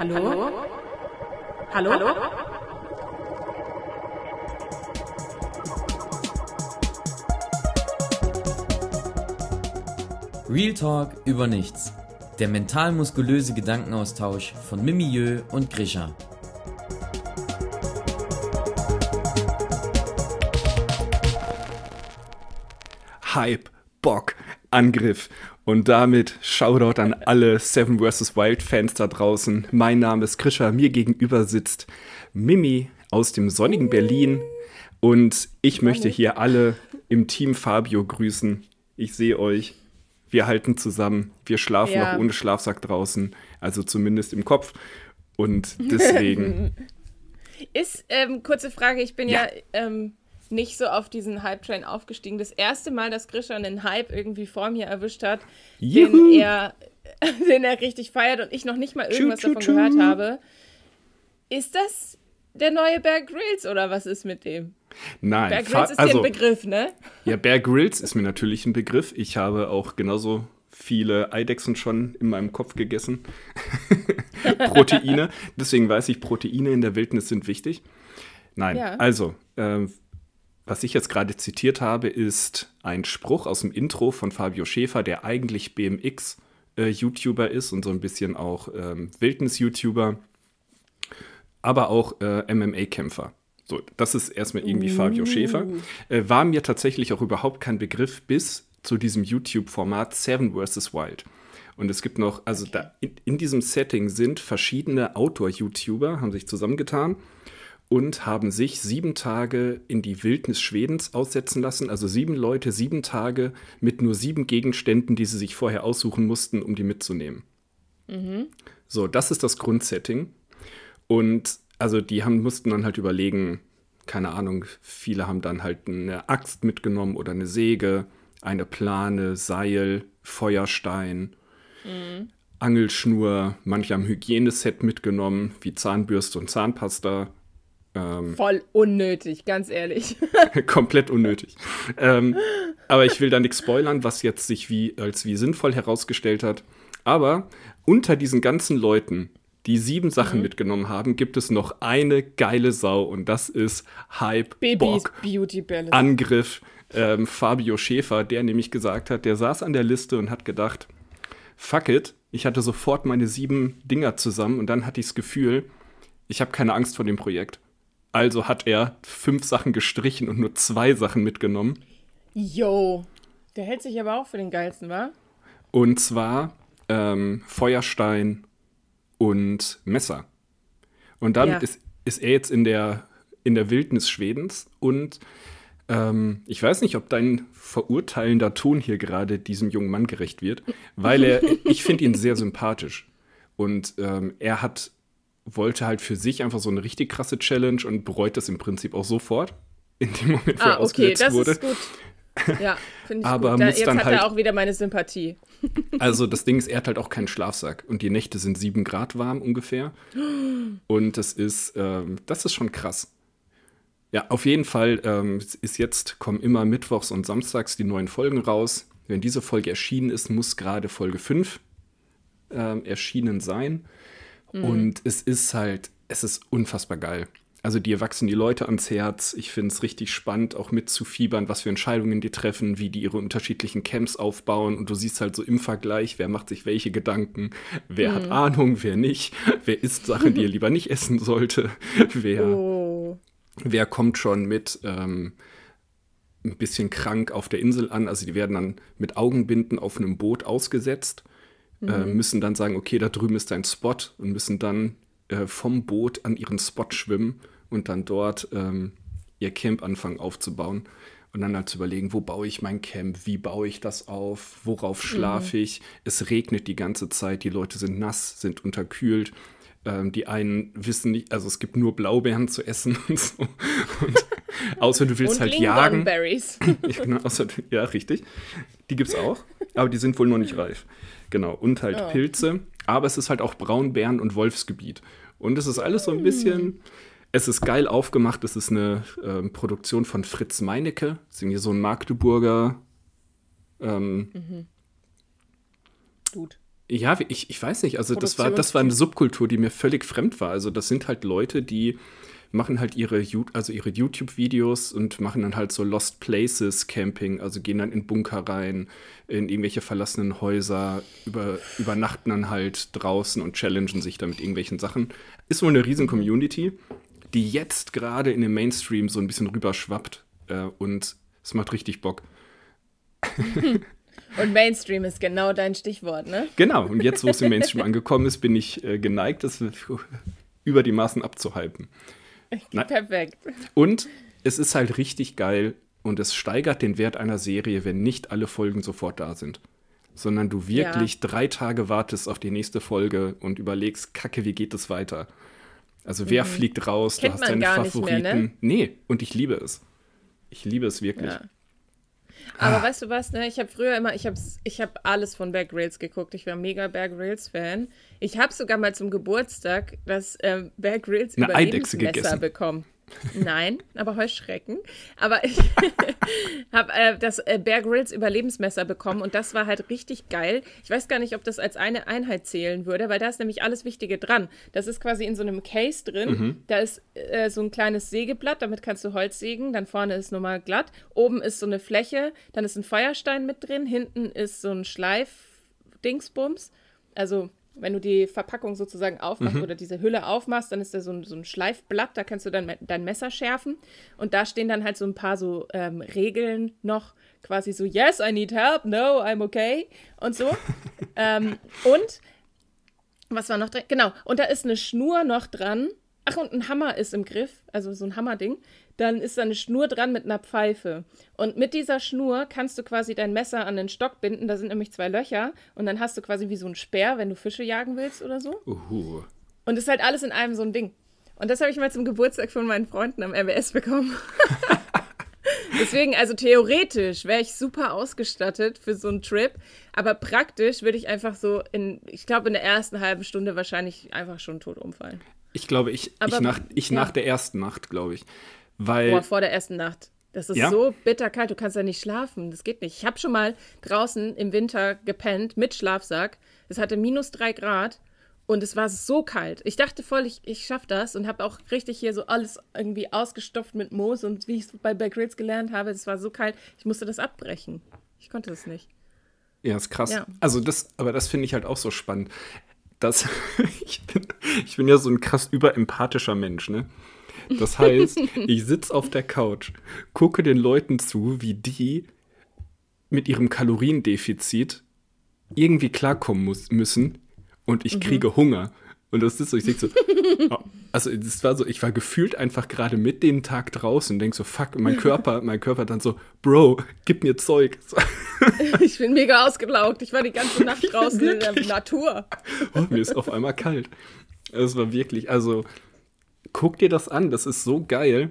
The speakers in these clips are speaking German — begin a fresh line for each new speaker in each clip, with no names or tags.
Hallo? Hallo? Hallo?
Real Talk über nichts. Der mental-muskulöse Gedankenaustausch von Mimieux und Grisha.
Hype, Bock, Angriff. Und damit Shoutout an alle Seven vs. Wild Fans da draußen. Mein Name ist Krischer, mir gegenüber sitzt Mimi aus dem sonnigen Berlin. Und ich möchte hier alle im Team Fabio grüßen. Ich sehe euch. Wir halten zusammen. Wir schlafen ja. noch ohne Schlafsack draußen. Also zumindest im Kopf. Und deswegen.
ist, ähm, kurze Frage, ich bin ja, ja ähm, nicht so auf diesen Hype-Train aufgestiegen. Das erste Mal, dass Grisha einen Hype irgendwie vor mir erwischt hat, den er, den er richtig feiert und ich noch nicht mal irgendwas tschu, tschu, davon gehört habe. Ist das der neue Bear Grylls oder was ist mit dem?
Nein.
Bear Grylls ist also, ein Begriff, ne?
Ja, Bear Grylls ist mir natürlich ein Begriff. Ich habe auch genauso viele Eidechsen schon in meinem Kopf gegessen. Proteine. Deswegen weiß ich, Proteine in der Wildnis sind wichtig. Nein, ja. also, äh, was ich jetzt gerade zitiert habe, ist ein Spruch aus dem Intro von Fabio Schäfer, der eigentlich BMX-YouTuber äh, ist und so ein bisschen auch ähm, Wildnis-YouTuber, aber auch äh, MMA-Kämpfer. So, das ist erstmal irgendwie. Fabio Schäfer. Äh, war mir tatsächlich auch überhaupt kein Begriff bis zu diesem YouTube-Format Seven vs. Wild. Und es gibt noch, also da in, in diesem Setting sind verschiedene Outdoor-YouTuber, haben sich zusammengetan und haben sich sieben Tage in die Wildnis Schwedens aussetzen lassen. Also sieben Leute, sieben Tage mit nur sieben Gegenständen, die sie sich vorher aussuchen mussten, um die mitzunehmen. Mhm. So, das ist das Grundsetting. Und also die haben, mussten dann halt überlegen, keine Ahnung, viele haben dann halt eine Axt mitgenommen oder eine Säge, eine Plane, Seil, Feuerstein, mhm. Angelschnur, manche haben Hygieneset mitgenommen, wie Zahnbürste und Zahnpasta
ähm, Voll unnötig, ganz ehrlich.
komplett unnötig. Ähm, aber ich will da nichts spoilern, was jetzt sich wie, als wie sinnvoll herausgestellt hat. Aber unter diesen ganzen Leuten, die sieben Sachen mhm. mitgenommen haben, gibt es noch eine geile Sau und das ist Hype
Babys Bock, Beauty Balance.
Angriff ähm, Fabio Schäfer, der nämlich gesagt hat, der saß an der Liste und hat gedacht, fuck it, ich hatte sofort meine sieben Dinger zusammen und dann hatte ich das Gefühl, ich habe keine Angst vor dem Projekt. Also hat er fünf Sachen gestrichen und nur zwei Sachen mitgenommen.
Yo, der hält sich aber auch für den geilsten, wa?
Und zwar ähm, Feuerstein und Messer. Und damit ja. ist, ist er jetzt in der, in der Wildnis Schwedens und ähm, ich weiß nicht, ob dein verurteilender Ton hier gerade diesem jungen Mann gerecht wird, weil er, ich finde ihn sehr sympathisch. Und ähm, er hat wollte halt für sich einfach so eine richtig krasse Challenge und bereut das im Prinzip auch sofort in dem Moment, wo ah, er okay, das wurde. Ist gut.
Ja, finde ich Aber gut. Da, jetzt hat halt, er auch wieder meine Sympathie.
Also das Ding ist, er hat halt auch keinen Schlafsack und die Nächte sind sieben Grad warm ungefähr. Und das ist, ähm, das ist schon krass. Ja, auf jeden Fall ähm, ist jetzt, kommen immer mittwochs und samstags die neuen Folgen raus. Wenn diese Folge erschienen ist, muss gerade Folge 5 ähm, erschienen sein. Mhm. Und es ist halt, es ist unfassbar geil. Also dir wachsen die Leute ans Herz. Ich finde es richtig spannend, auch mitzufiebern, was für Entscheidungen die treffen, wie die ihre unterschiedlichen Camps aufbauen. Und du siehst halt so im Vergleich, wer macht sich welche Gedanken, wer mhm. hat Ahnung, wer nicht, wer isst Sachen, die er lieber nicht essen sollte, wer, oh. wer kommt schon mit ähm, ein bisschen krank auf der Insel an. Also die werden dann mit Augenbinden auf einem Boot ausgesetzt äh, mhm. müssen dann sagen, okay, da drüben ist dein Spot und müssen dann äh, vom Boot an ihren Spot schwimmen und dann dort ähm, ihr Camp anfangen aufzubauen. Und dann halt zu überlegen, wo baue ich mein Camp, wie baue ich das auf, worauf schlafe mhm. ich. Es regnet die ganze Zeit, die Leute sind nass, sind unterkühlt. Ähm, die einen wissen nicht, also es gibt nur Blaubeeren zu essen und so. Und, außer du willst und halt jagen. ja, genau, außer, ja, richtig. Die gibt es auch, aber die sind wohl noch nicht reif. Genau, und halt oh. Pilze. Aber es ist halt auch Braunbären- und Wolfsgebiet. Und es ist alles so ein bisschen. Es ist geil aufgemacht. Es ist eine äh, Produktion von Fritz Meinecke. Das ist irgendwie so ein Magdeburger. Ähm, mhm.
Dude.
Ja, ich, ich weiß nicht. Also das war, das war eine Subkultur, die mir völlig fremd war. Also das sind halt Leute, die machen halt ihre, also ihre YouTube-Videos und machen dann halt so Lost Places Camping, also gehen dann in Bunker rein, in irgendwelche verlassenen Häuser, über, übernachten dann halt draußen und challengen sich da mit irgendwelchen Sachen. Ist wohl eine riesen Community, die jetzt gerade in den Mainstream so ein bisschen rüberschwappt äh, und es macht richtig Bock.
Und Mainstream ist genau dein Stichwort, ne?
Genau, und jetzt, wo es im Mainstream angekommen ist, bin ich äh, geneigt, das über die Maßen abzuhalten.
Perfekt.
Und es ist halt richtig geil und es steigert den Wert einer Serie, wenn nicht alle Folgen sofort da sind. Sondern du wirklich ja. drei Tage wartest auf die nächste Folge und überlegst, Kacke, wie geht es weiter? Also wer mhm. fliegt raus?
Kennt du hast deine Favoriten. Mehr, ne?
Nee, und ich liebe es. Ich liebe es wirklich. Ja.
Aber ah. weißt du was, ne? Ich habe früher immer, ich habe ich hab alles von Bear Grylls geguckt. Ich war mega Bear Grylls-Fan. Ich habe sogar mal zum Geburtstag das ähm, Bear Grylls
Überlebensmesser
bekommen. Nein, aber Heuschrecken. Aber ich habe äh, das äh, Bear Grylls Überlebensmesser bekommen und das war halt richtig geil. Ich weiß gar nicht, ob das als eine Einheit zählen würde, weil da ist nämlich alles Wichtige dran. Das ist quasi in so einem Case drin. Mhm. Da ist äh, so ein kleines Sägeblatt, damit kannst du Holz sägen. Dann vorne ist normal glatt. Oben ist so eine Fläche, dann ist ein Feuerstein mit drin. Hinten ist so ein Schleif-Dingsbums. Also wenn du die Verpackung sozusagen aufmachst mhm. oder diese Hülle aufmachst, dann ist da so ein, so ein Schleifblatt, da kannst du dann dein Messer schärfen. Und da stehen dann halt so ein paar so ähm, Regeln noch, quasi so, yes, I need help, no, I'm okay und so. ähm, und, was war noch drin? Genau, und da ist eine Schnur noch dran. Ach, und ein Hammer ist im Griff, also so ein Hammerding dann ist da eine Schnur dran mit einer Pfeife. Und mit dieser Schnur kannst du quasi dein Messer an den Stock binden. Da sind nämlich zwei Löcher. Und dann hast du quasi wie so ein Speer, wenn du Fische jagen willst oder so.
Uhu.
Und ist halt alles in einem so ein Ding. Und das habe ich mal zum Geburtstag von meinen Freunden am RWS bekommen. Deswegen, also theoretisch wäre ich super ausgestattet für so einen Trip, aber praktisch würde ich einfach so in, ich glaube, in der ersten halben Stunde wahrscheinlich einfach schon tot umfallen.
Ich glaube, ich, aber, ich, nach, ich ja. nach der ersten Nacht, glaube ich. Weil,
Boah, vor der ersten Nacht. Das ist ja? so bitterkalt, du kannst ja nicht schlafen. Das geht nicht. Ich habe schon mal draußen im Winter gepennt mit Schlafsack. Es hatte minus drei Grad und es war so kalt. Ich dachte voll, ich, ich schaffe das und habe auch richtig hier so alles irgendwie ausgestopft mit Moos und wie ich es bei Bear Grylls gelernt habe, es war so kalt, ich musste das abbrechen. Ich konnte das nicht.
Ja, ist krass. Ja. Also das, aber das finde ich halt auch so spannend. Dass ich, bin, ich bin ja so ein krass überempathischer Mensch, ne? Das heißt, ich sitze auf der Couch, gucke den Leuten zu, wie die mit ihrem Kaloriendefizit irgendwie klarkommen muss, müssen und ich mhm. kriege Hunger. Und das ist so, ich denke so, oh, also es war so, ich war gefühlt einfach gerade mit dem Tag draußen und denke so, fuck, mein Körper, mein Körper dann so, Bro, gib mir Zeug.
Ich bin mega ausgelaugt. Ich war die ganze Nacht draußen in der Natur.
Oh, mir ist auf einmal kalt. Es war wirklich, also guck dir das an, das ist so geil.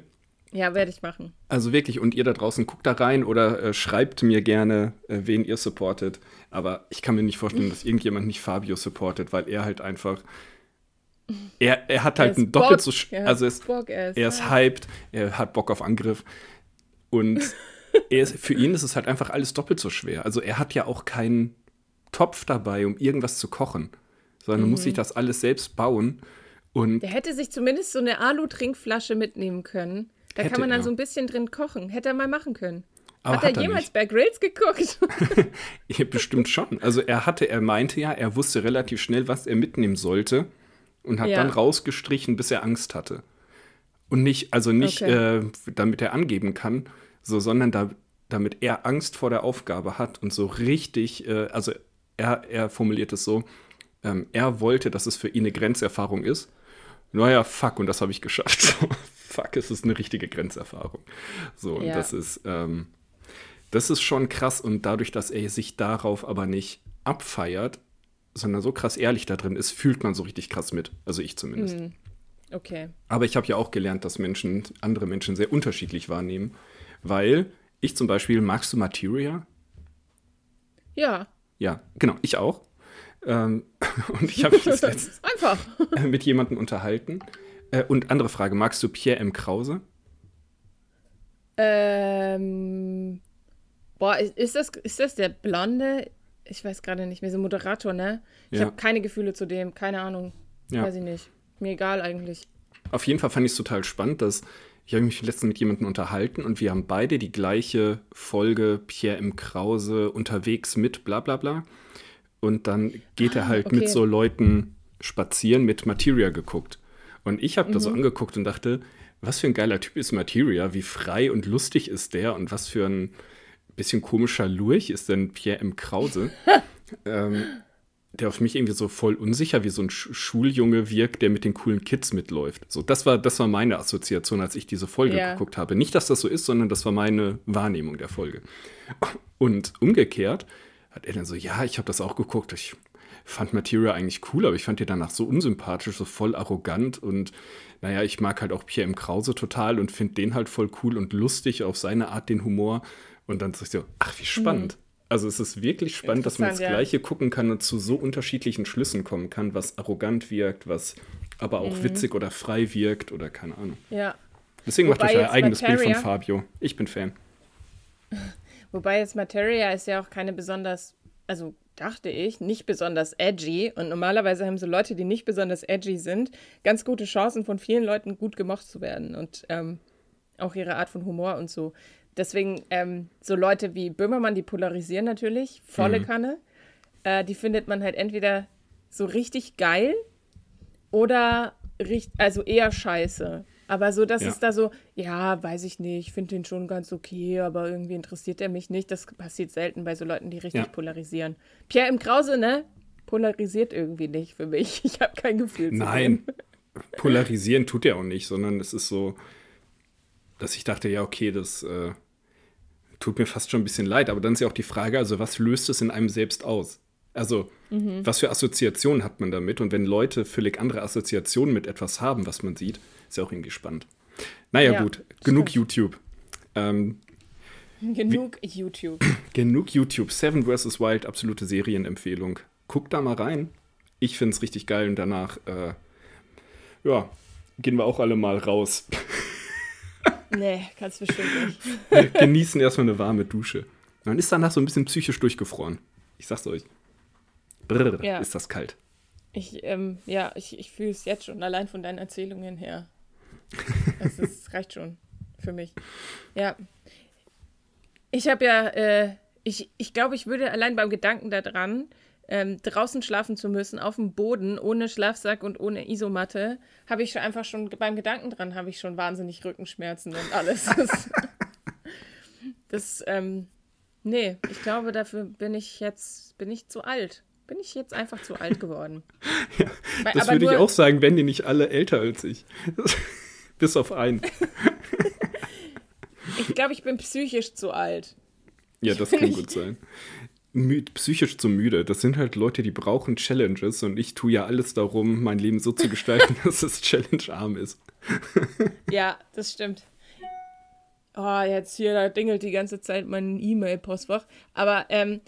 Ja, werde ich machen.
Also wirklich, und ihr da draußen guckt da rein oder äh, schreibt mir gerne, äh, wen ihr supportet. Aber ich kann mir nicht vorstellen, dass irgendjemand nicht Fabio supportet, weil er halt einfach. Er, er hat halt ein doppelt so. Also er ist, Bock, er ist, er ist hyped, er hat Bock auf Angriff. Und ist, für ihn ist es halt einfach alles doppelt so schwer. Also er hat ja auch keinen Topf dabei, um irgendwas zu kochen, sondern mhm. muss sich das alles selbst bauen. Und
der hätte sich zumindest so eine Alu-Trinkflasche mitnehmen können. Da kann man dann er. so ein bisschen drin kochen. Hätte er mal machen können. Aber hat, hat er, jemals bei Grills geguckt?
bestimmt schon. Also er hatte, er meinte ja, er wusste relativ schnell, was er mitnehmen sollte und hat ja. dann rausgestrichen, bis er Angst hatte. Und nicht, also nicht, okay. äh, damit er angeben kann, so, sondern da, damit er Angst vor der Aufgabe hat und so richtig, äh, also er, er formuliert es so, ähm, er wollte, dass es für ihn eine Grenzerfahrung ist naja, fuck, und das habe ich geschafft. fuck, es ist eine richtige Grenzerfahrung. So, und ja. das ist, ähm, das ist schon krass. Und dadurch, dass er sich darauf aber nicht abfeiert, sondern so krass ehrlich da drin ist, fühlt man so richtig krass mit. Also ich zumindest. Hm.
Okay.
Aber ich habe ja auch gelernt, dass Menschen, andere Menschen sehr unterschiedlich wahrnehmen. Weil ich zum Beispiel, magst du Materia?
Ja.
Ja, genau, ich auch. Ähm, und ich habe mich letztens
Einfach.
mit jemandem unterhalten. Äh, und andere Frage, magst du Pierre M. Krause?
Ähm, boah, ist das, ist das der blonde ich weiß gerade nicht mehr, so Moderator, ne? Ich
Ja.
habe keine Gefühle zu dem, keine Ahnung.
Ja.
Weiß ich nicht. Mir egal eigentlich.
Auf jeden Fall fand ich es total spannend, dass ich habe mich letztens mit jemandem unterhalten und wir haben beide die gleiche Folge Pierre M. Krause unterwegs mit bla bla bla. Und dann geht er halt
okay.
mit so Leuten spazieren, mit Materia geguckt. Und ich habe da so angeguckt und dachte, was für ein geiler Typ ist Materia, wie frei und lustig ist der und was für ein bisschen komischer Lurch ist denn Pierre M. Krause. ähm, der auf mich irgendwie so voll unsicher wie so ein Sch Schuljunge wirkt, der mit den coolen Kids mitläuft. So, das war, das war meine Assoziation, als ich diese Folge
Ja.
geguckt habe. Nicht, dass das so ist, sondern das war meine Wahrnehmung der Folge. Und umgekehrt hat er dann so, ja, ich habe das auch geguckt. Ich fand Materia eigentlich cool, aber ich fand ihn danach so unsympathisch, so voll arrogant und naja, ich mag halt auch Pierre M. Krause total und finde den halt voll cool und lustig auf seine Art, den Humor. Und dann so, ach, wie spannend. Also es ist wirklich spannend, dass man das
ja.
Gleiche gucken kann und zu so unterschiedlichen Schlüssen kommen kann, was arrogant wirkt, was aber auch witzig oder frei wirkt oder keine Ahnung.
Ja.
Deswegen macht euch euer eigenes Bild von
Materia-
Fabio. Ich bin Fan.
Wobei jetzt Materia ist ja auch keine besonders, also dachte ich, nicht besonders edgy. Und normalerweise haben so Leute, die nicht besonders edgy sind, ganz gute Chancen, von vielen Leuten gut gemocht zu werden. Und ähm, auch ihre Art von Humor und so. Deswegen, ähm, so Leute wie Böhmermann, die polarisieren natürlich, volle Kanne. Äh, die findet man halt entweder so richtig geil oder richt also eher scheiße. Aber so, dass
Ja.
es da so, ja, weiß ich nicht, ich finde den schon ganz okay, aber irgendwie interessiert er mich nicht. Das passiert selten bei so Leuten, die richtig
Ja.
polarisieren. Pierre im Krause, ne? Polarisiert irgendwie nicht für mich. Ich habe kein Gefühl
Nein, polarisieren tut er auch nicht, sondern es ist so, dass ich dachte, ja, okay, das äh, tut mir fast schon ein bisschen leid. Aber dann ist ja auch die Frage, also was löst es in einem selbst aus? Also,
Mhm.
was für Assoziationen hat man damit? Und wenn Leute völlig andere Assoziationen mit etwas haben, was man sieht, ist ja auch irgendwie spannend. Naja,
Ja,
gut, genug
stimmt.
YouTube. Ähm,
Genug YouTube.
genug YouTube. Seven vs. Wild, absolute Serienempfehlung. Guckt da mal rein. Ich finde es richtig geil und danach, äh, ja, gehen wir auch alle mal raus.
Nee, kannst bestimmt nicht.
Genießen erstmal eine warme Dusche. Man ist danach so ein bisschen psychisch durchgefroren. Ich sag's euch. Brrr,
Ja.
ist das kalt.
Ich, ähm, ja, ich, ich fühle es jetzt schon, allein von deinen Erzählungen her. Das ist, reicht schon für mich. Ja. Ich habe ja, äh, ich, ich glaube, ich würde allein beim Gedanken daran, ähm, draußen schlafen zu müssen, auf dem Boden, ohne Schlafsack und ohne Isomatte, habe ich schon einfach schon, beim Gedanken dran, habe ich schon wahnsinnig Rückenschmerzen und alles. Das, das ähm, nee, ich glaube, dafür bin ich jetzt, bin ich zu alt. Bin ich jetzt einfach zu alt geworden. Weil-
Das würde ich auch sagen, wenn die nicht alle älter als ich. Bis auf einen.
Ich glaube, ich bin psychisch zu alt.
Ja, das kann gut sein. Psychisch zu müde. Das sind halt Leute, die brauchen Challenges und ich tue ja alles darum, mein Leben so zu gestalten, dass es challengearm ist.
Ja, das stimmt. Oh, jetzt hier, da dingelt die ganze Zeit mein E-Mail-Postfach. Aber ähm,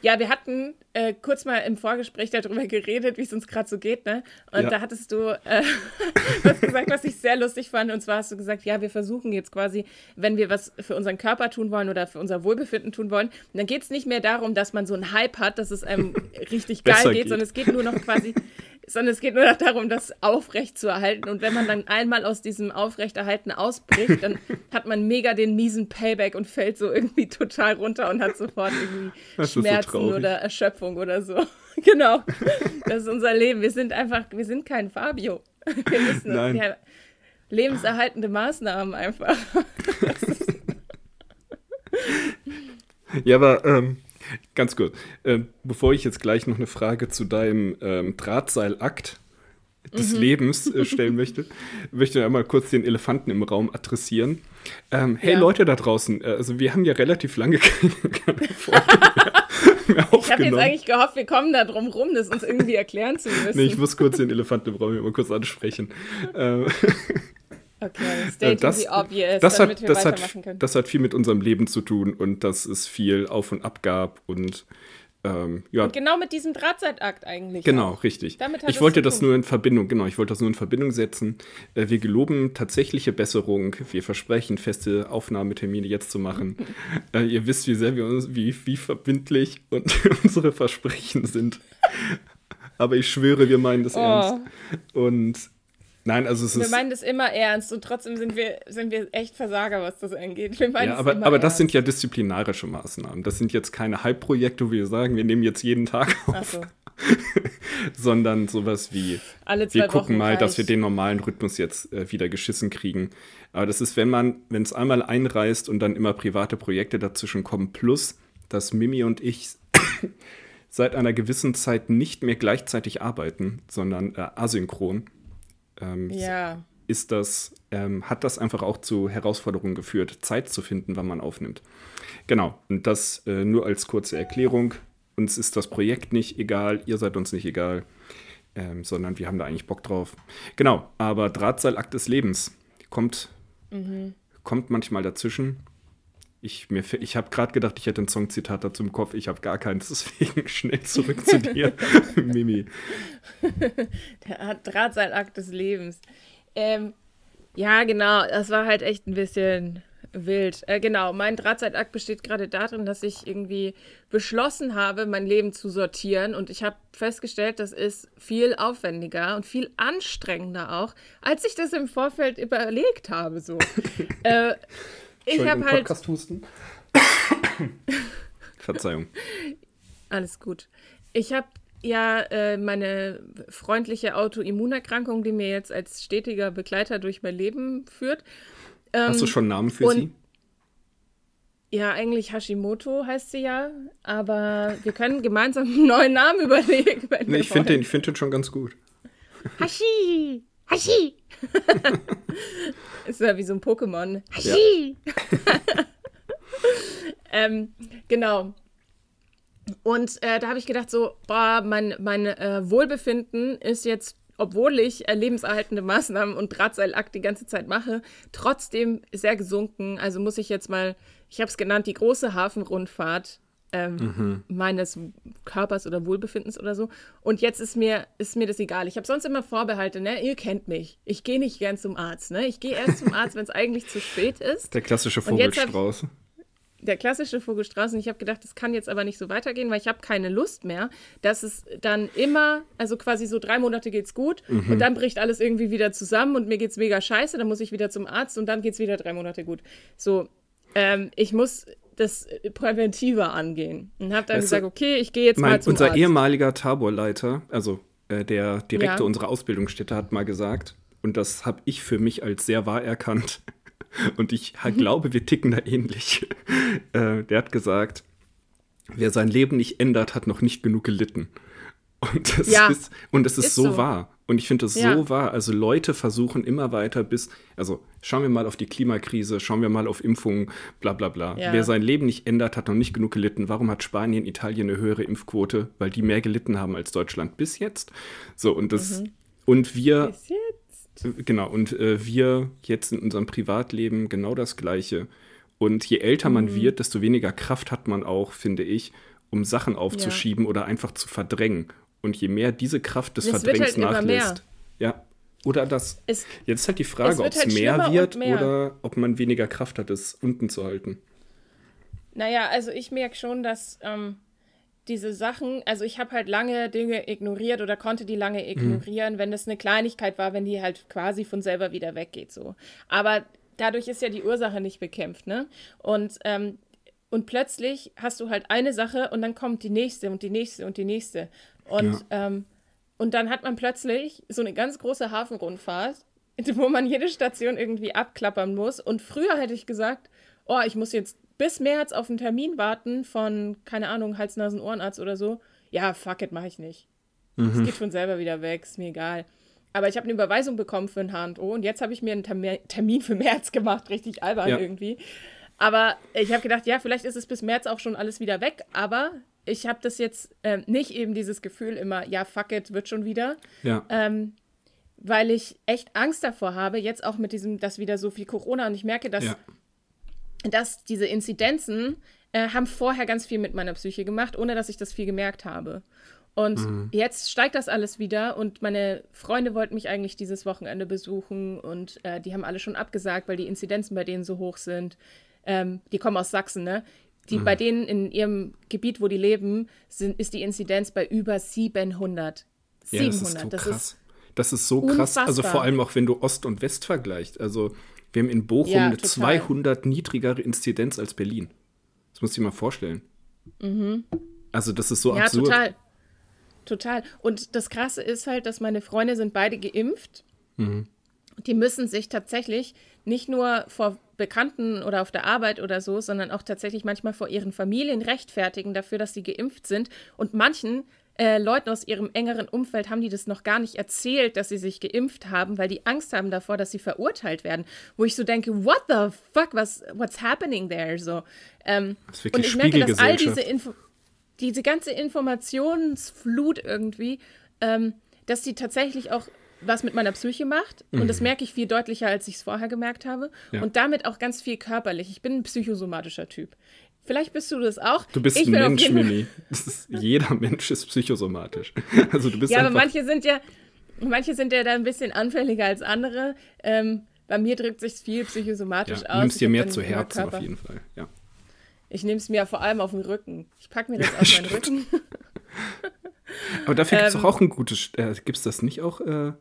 ja, wir hatten äh, kurz mal im Vorgespräch darüber geredet, wie es uns gerade so geht, ne? Und
Ja.
da hattest du äh, was gesagt, was ich sehr lustig fand. Und zwar hast du gesagt, ja, wir versuchen jetzt quasi, wenn wir was für unseren Körper tun wollen oder für unser Wohlbefinden tun wollen, dann geht es nicht mehr darum, dass man so einen Hype hat, dass es einem richtig geil geht,
geht.
sondern es geht nur noch quasi, sondern es geht nur darum, das aufrecht zu erhalten. Und wenn man dann einmal aus diesem Aufrechterhalten ausbricht, dann hat man mega den miesen Payback und fällt so irgendwie total runter und hat sofort irgendwie
Das so
Schmerzen
traurig.
oder Erschöpfung oder so. Genau. Das ist unser Leben. Wir sind einfach, wir sind kein Fabio. Wir müssen
Nein.
wir lebenserhaltende Maßnahmen einfach.
Ja, aber ähm, ganz kurz. Ähm, bevor ich jetzt gleich noch eine Frage zu deinem ähm, Drahtseilakt des
Mhm.
Lebens äh, stellen möchte, möchte ich einmal kurz den Elefanten im Raum adressieren. Ähm, hey
Ja.
Leute da draußen, äh, also wir haben ja relativ lange keine, keine Folge mehr, mehr
Ich habe jetzt eigentlich gehofft, wir kommen da drum rum, das uns irgendwie erklären zu müssen.
Nee, ich muss kurz den Elefanten im Raum hier mal kurz ansprechen. Ähm,
okay,
Äh,
stating
das,
the obvious,
das,
damit
hat,
wir
das,
weitermachen
hat,
können.
das hat viel mit unserem Leben zu tun und dass es viel auf und ab gab und ähm, ja.
Und genau mit diesem Drahtseilakt eigentlich.
Genau, auch. richtig. ich wollte das nur in Verbindung, genau, ich wollte das nur in Verbindung setzen. Äh, wir geloben tatsächliche Besserung. Wir versprechen, feste Aufnahmetermine jetzt zu machen. äh, ihr wisst, wie sehr wir uns, wie, wie verbindlich und unsere Versprechen sind. Aber ich schwöre, wir meinen das oh. ernst. Und Nein, also es
wir
ist.
Wir meinen das immer ernst und trotzdem sind wir, sind wir echt Versager, was das angeht. Wir
meinen ja, aber, aber das sind ja disziplinarische Maßnahmen. Das sind jetzt keine Halbprojekte, wo wir sagen, wir nehmen jetzt jeden Tag auf. So. Sondern sowas wie, wir gucken Wochen mal, reicht. dass wir den normalen Rhythmus jetzt äh, wieder geschissen kriegen. Aber das ist, wenn man, wenn es einmal einreißt und dann immer private Projekte dazwischen kommen, plus, dass Mimi und ich seit einer gewissen Zeit nicht mehr gleichzeitig arbeiten, sondern äh, asynchron ähm, ja. ist das, ähm, hat das einfach auch zu Herausforderungen geführt, Zeit zu finden, wann man aufnimmt. Genau, und das äh, nur als kurze Erklärung. Uns ist das Projekt nicht egal, ihr seid uns nicht egal, ähm, sondern wir haben da eigentlich Bock drauf. Genau, aber Drahtseilakt des Lebens kommt, mhm. kommt manchmal dazwischen. Ich, ich habe gerade gedacht, ich hätte ein Songzitat dazu im Kopf. Ich habe gar keins, deswegen schnell zurück zu dir, Mimi.
Der Drahtseilakt des Lebens. Ähm, ja, genau, das war halt echt ein bisschen wild. Äh, genau, mein Drahtseilakt besteht gerade darin, dass ich irgendwie beschlossen habe, mein Leben zu sortieren. Und ich habe festgestellt, das ist viel aufwendiger und viel anstrengender auch, als ich das im Vorfeld überlegt habe. So. äh, ich habe halt. Podcast-Husten.
Verzeihung.
Alles gut. Ich habe ja äh, meine freundliche Autoimmunerkrankung, die mir jetzt als stetiger Begleiter durch mein Leben führt.
Ähm, Hast du schon einen Namen für sie?
Ja, eigentlich Hashimoto heißt sie ja, aber wir können gemeinsam einen neuen Namen überlegen.
Nee, ich finde den, find den schon ganz gut.
Hashi! Hashi! ist ja wie so ein Pokémon. Hashi! Ja. ähm, genau. Und äh, da habe ich gedacht, so, boah, mein, mein äh, Wohlbefinden ist jetzt, obwohl ich äh, lebenserhaltende Maßnahmen und Drahtseilakt die ganze Zeit mache, trotzdem sehr gesunken. Also muss ich jetzt mal, ich habe es genannt, die große Hafenrundfahrt ähm, mhm. meines Körpers oder Wohlbefindens oder so. Und jetzt ist mir, ist mir das egal. Ich habe sonst immer Vorbehalte, ne? Ihr kennt mich. Ich gehe nicht gern zum Arzt, ne? Ich gehe erst zum Arzt, wenn es eigentlich zu spät ist.
Der klassische Vogelstrauß.
Der klassische Vogelstrauß. Und ich habe gedacht, das kann jetzt aber nicht so weitergehen, weil ich habe keine Lust mehr, dass es dann immer, also quasi so drei Monate geht's gut mhm. und dann bricht alles irgendwie wieder zusammen und mir geht's mega scheiße, dann muss ich wieder zum Arzt und dann geht's wieder drei Monate gut. So, ähm, ich muss das präventiver angehen. Und habe dann weißt gesagt, okay, ich gehe jetzt mein, mal zum
Unser
Arzt.
ehemaliger Taborleiter, also äh, der Direktor ja. unserer Ausbildungsstätte, hat mal gesagt, und das habe ich für mich als sehr wahr erkannt, und ich mhm. glaube, wir ticken da ähnlich. Äh, der hat gesagt, wer sein Leben nicht ändert, hat noch nicht genug gelitten. Und das ja, ist, und das ist, ist so, so, wahr. Und ich finde das ja. so wahr. Also Leute versuchen immer weiter bis, also schauen wir mal auf die Klimakrise, schauen wir mal auf Impfungen, bla bla bla. Ja. Wer sein Leben nicht ändert, hat noch nicht genug gelitten. Warum hat Spanien, Italien eine höhere Impfquote? Weil die mehr gelitten haben als Deutschland bis jetzt. So, und das, mhm. und wir. Bis jetzt. Genau, und äh, wir jetzt in unserem Privatleben genau das Gleiche. Und je älter man mhm. wird, desto weniger Kraft hat man auch, finde ich, um Sachen aufzuschieben ja. oder einfach zu verdrängen. Und je mehr diese Kraft des das Verdrängens halt nachlässt, ja, oder das. Es, jetzt ist halt die Frage, ob es halt mehr wird mehr. oder ob man weniger Kraft hat, es unten zu halten.
Naja, also ich merke schon, dass ähm, diese Sachen, also ich habe halt lange Dinge ignoriert oder konnte die lange mhm. ignorieren, mhm. wenn das eine Kleinigkeit war, wenn die halt quasi von selber wieder weggeht. So. Aber dadurch ist ja die Ursache nicht bekämpft, ne? Und ähm, und plötzlich hast du halt eine Sache und dann kommt die nächste und die nächste und die nächste. Und, ja. ähm, und dann hat man plötzlich so eine ganz große Hafenrundfahrt, wo man jede Station irgendwie abklappern muss. Und früher hätte ich gesagt, oh, ich muss jetzt bis März auf einen Termin warten von, keine Ahnung, Hals-Nasen-Ohrenarzt oder so. Ja, fuck it, mach ich nicht. Es mhm. geht von selber wieder weg, ist mir egal. Aber ich habe eine Überweisung bekommen für ein H&O und jetzt habe ich mir einen Termin für März gemacht, richtig albern ja. irgendwie. Aber ich habe gedacht, ja, vielleicht ist es bis März auch schon alles wieder weg, aber ich habe das jetzt äh, nicht eben dieses Gefühl immer, ja, fuck it, wird schon wieder.
Ja.
Ähm, weil ich echt Angst davor habe, jetzt auch mit diesem, dass wieder so viel Corona und ich merke, dass, ja. dass diese Inzidenzen äh, haben vorher ganz viel mit meiner Psyche gemacht, ohne dass ich das viel gemerkt habe. Und mhm. jetzt steigt das alles wieder und meine Freunde wollten mich eigentlich dieses Wochenende besuchen und äh, die haben alle schon abgesagt, weil die Inzidenzen bei denen so hoch sind. Ähm, die kommen aus Sachsen, ne? Die, mhm. Bei denen in ihrem Gebiet, wo die leben, sind, ist die Inzidenz bei über 700. 700. Ja, das ist so
das krass. Ist das ist so krass. Unfassbar. Also vor allem auch, wenn du Ost und West vergleichst. Also wir haben in Bochum ja, eine 200 niedrigere Inzidenz als Berlin. Das musst du dir mal vorstellen. Mhm. Also das ist so ja, absurd.
Total. Total. Und das Krasse ist halt, dass meine Freunde sind beide geimpft. Mhm. Die müssen sich tatsächlich nicht nur vor Bekannten oder auf der Arbeit oder so, sondern auch tatsächlich manchmal vor ihren Familien rechtfertigen dafür, dass sie geimpft sind. Und manchen äh, Leuten aus ihrem engeren Umfeld haben die das noch gar nicht erzählt, dass sie sich geimpft haben, weil die Angst haben davor, dass sie verurteilt werden. Wo ich so denke, what the fuck, was, what's happening there? So, ähm, und ich merke, dass all diese Info diese ganze Informationsflut irgendwie, ähm, dass sie tatsächlich auch was mit meiner Psyche macht. Mhm. Und das mhm. merke ich viel deutlicher, als ich es vorher gemerkt habe. Ja. Und damit auch ganz viel körperlich. Ich bin ein psychosomatischer Typ. Vielleicht bist du das auch.
Du bist ich ein Mensch, Mimi. jeder Mensch ist psychosomatisch. Also du bist
ja, aber manche sind ja, manche sind ja da ein bisschen anfälliger als andere. Ähm, bei mir drückt sich viel psychosomatisch ja, aus. Du
nimmst dir mehr zu Herzen auf jeden Fall. Ja.
Ich nehme es mir vor allem auf den Rücken. Ich packe mir das auf meinen Rücken.
Aber dafür gibt es ähm, auch ein gutes, äh, gibt es das nicht auch äh,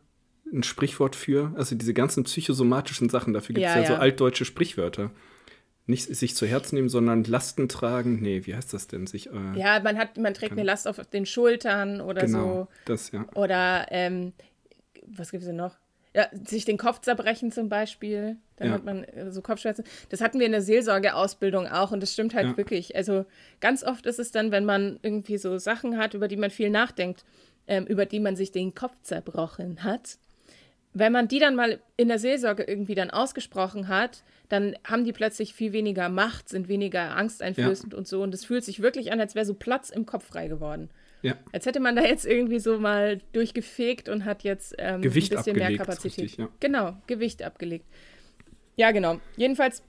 ein Sprichwort für? Also diese ganzen psychosomatischen Sachen, dafür gibt es ja, ja, ja, so altdeutsche Sprichwörter. Nicht sich zu Herzen nehmen, sondern Lasten tragen. Nee, wie heißt das denn? Sich,
äh, ja, man, hat, man trägt eine Last auf den Schultern oder genau, so.
das, ja.
Oder, ähm, was gibt es denn noch? Ja, sich den Kopf zerbrechen zum Beispiel. Dann ja. hat man äh, so Kopfschmerzen. Das hatten wir in der Seelsorgeausbildung auch und das stimmt halt ja. wirklich. Also ganz oft ist es dann, wenn man irgendwie so Sachen hat, über die man viel nachdenkt, ähm, über die man sich den Kopf zerbrochen hat. Wenn man die dann mal in der Seelsorge irgendwie dann ausgesprochen hat, dann haben die plötzlich viel weniger Macht, sind weniger angsteinflößend ja. und so. Und es fühlt sich wirklich an, als wäre so Platz im Kopf frei geworden. Ja. Als hätte man da jetzt irgendwie so mal durchgefegt und hat jetzt ähm,
Gewicht
ein bisschen
abgelegt,
mehr Kapazität.
Richtig, ja.
Genau, Gewicht abgelegt. Ja, genau. Jedenfalls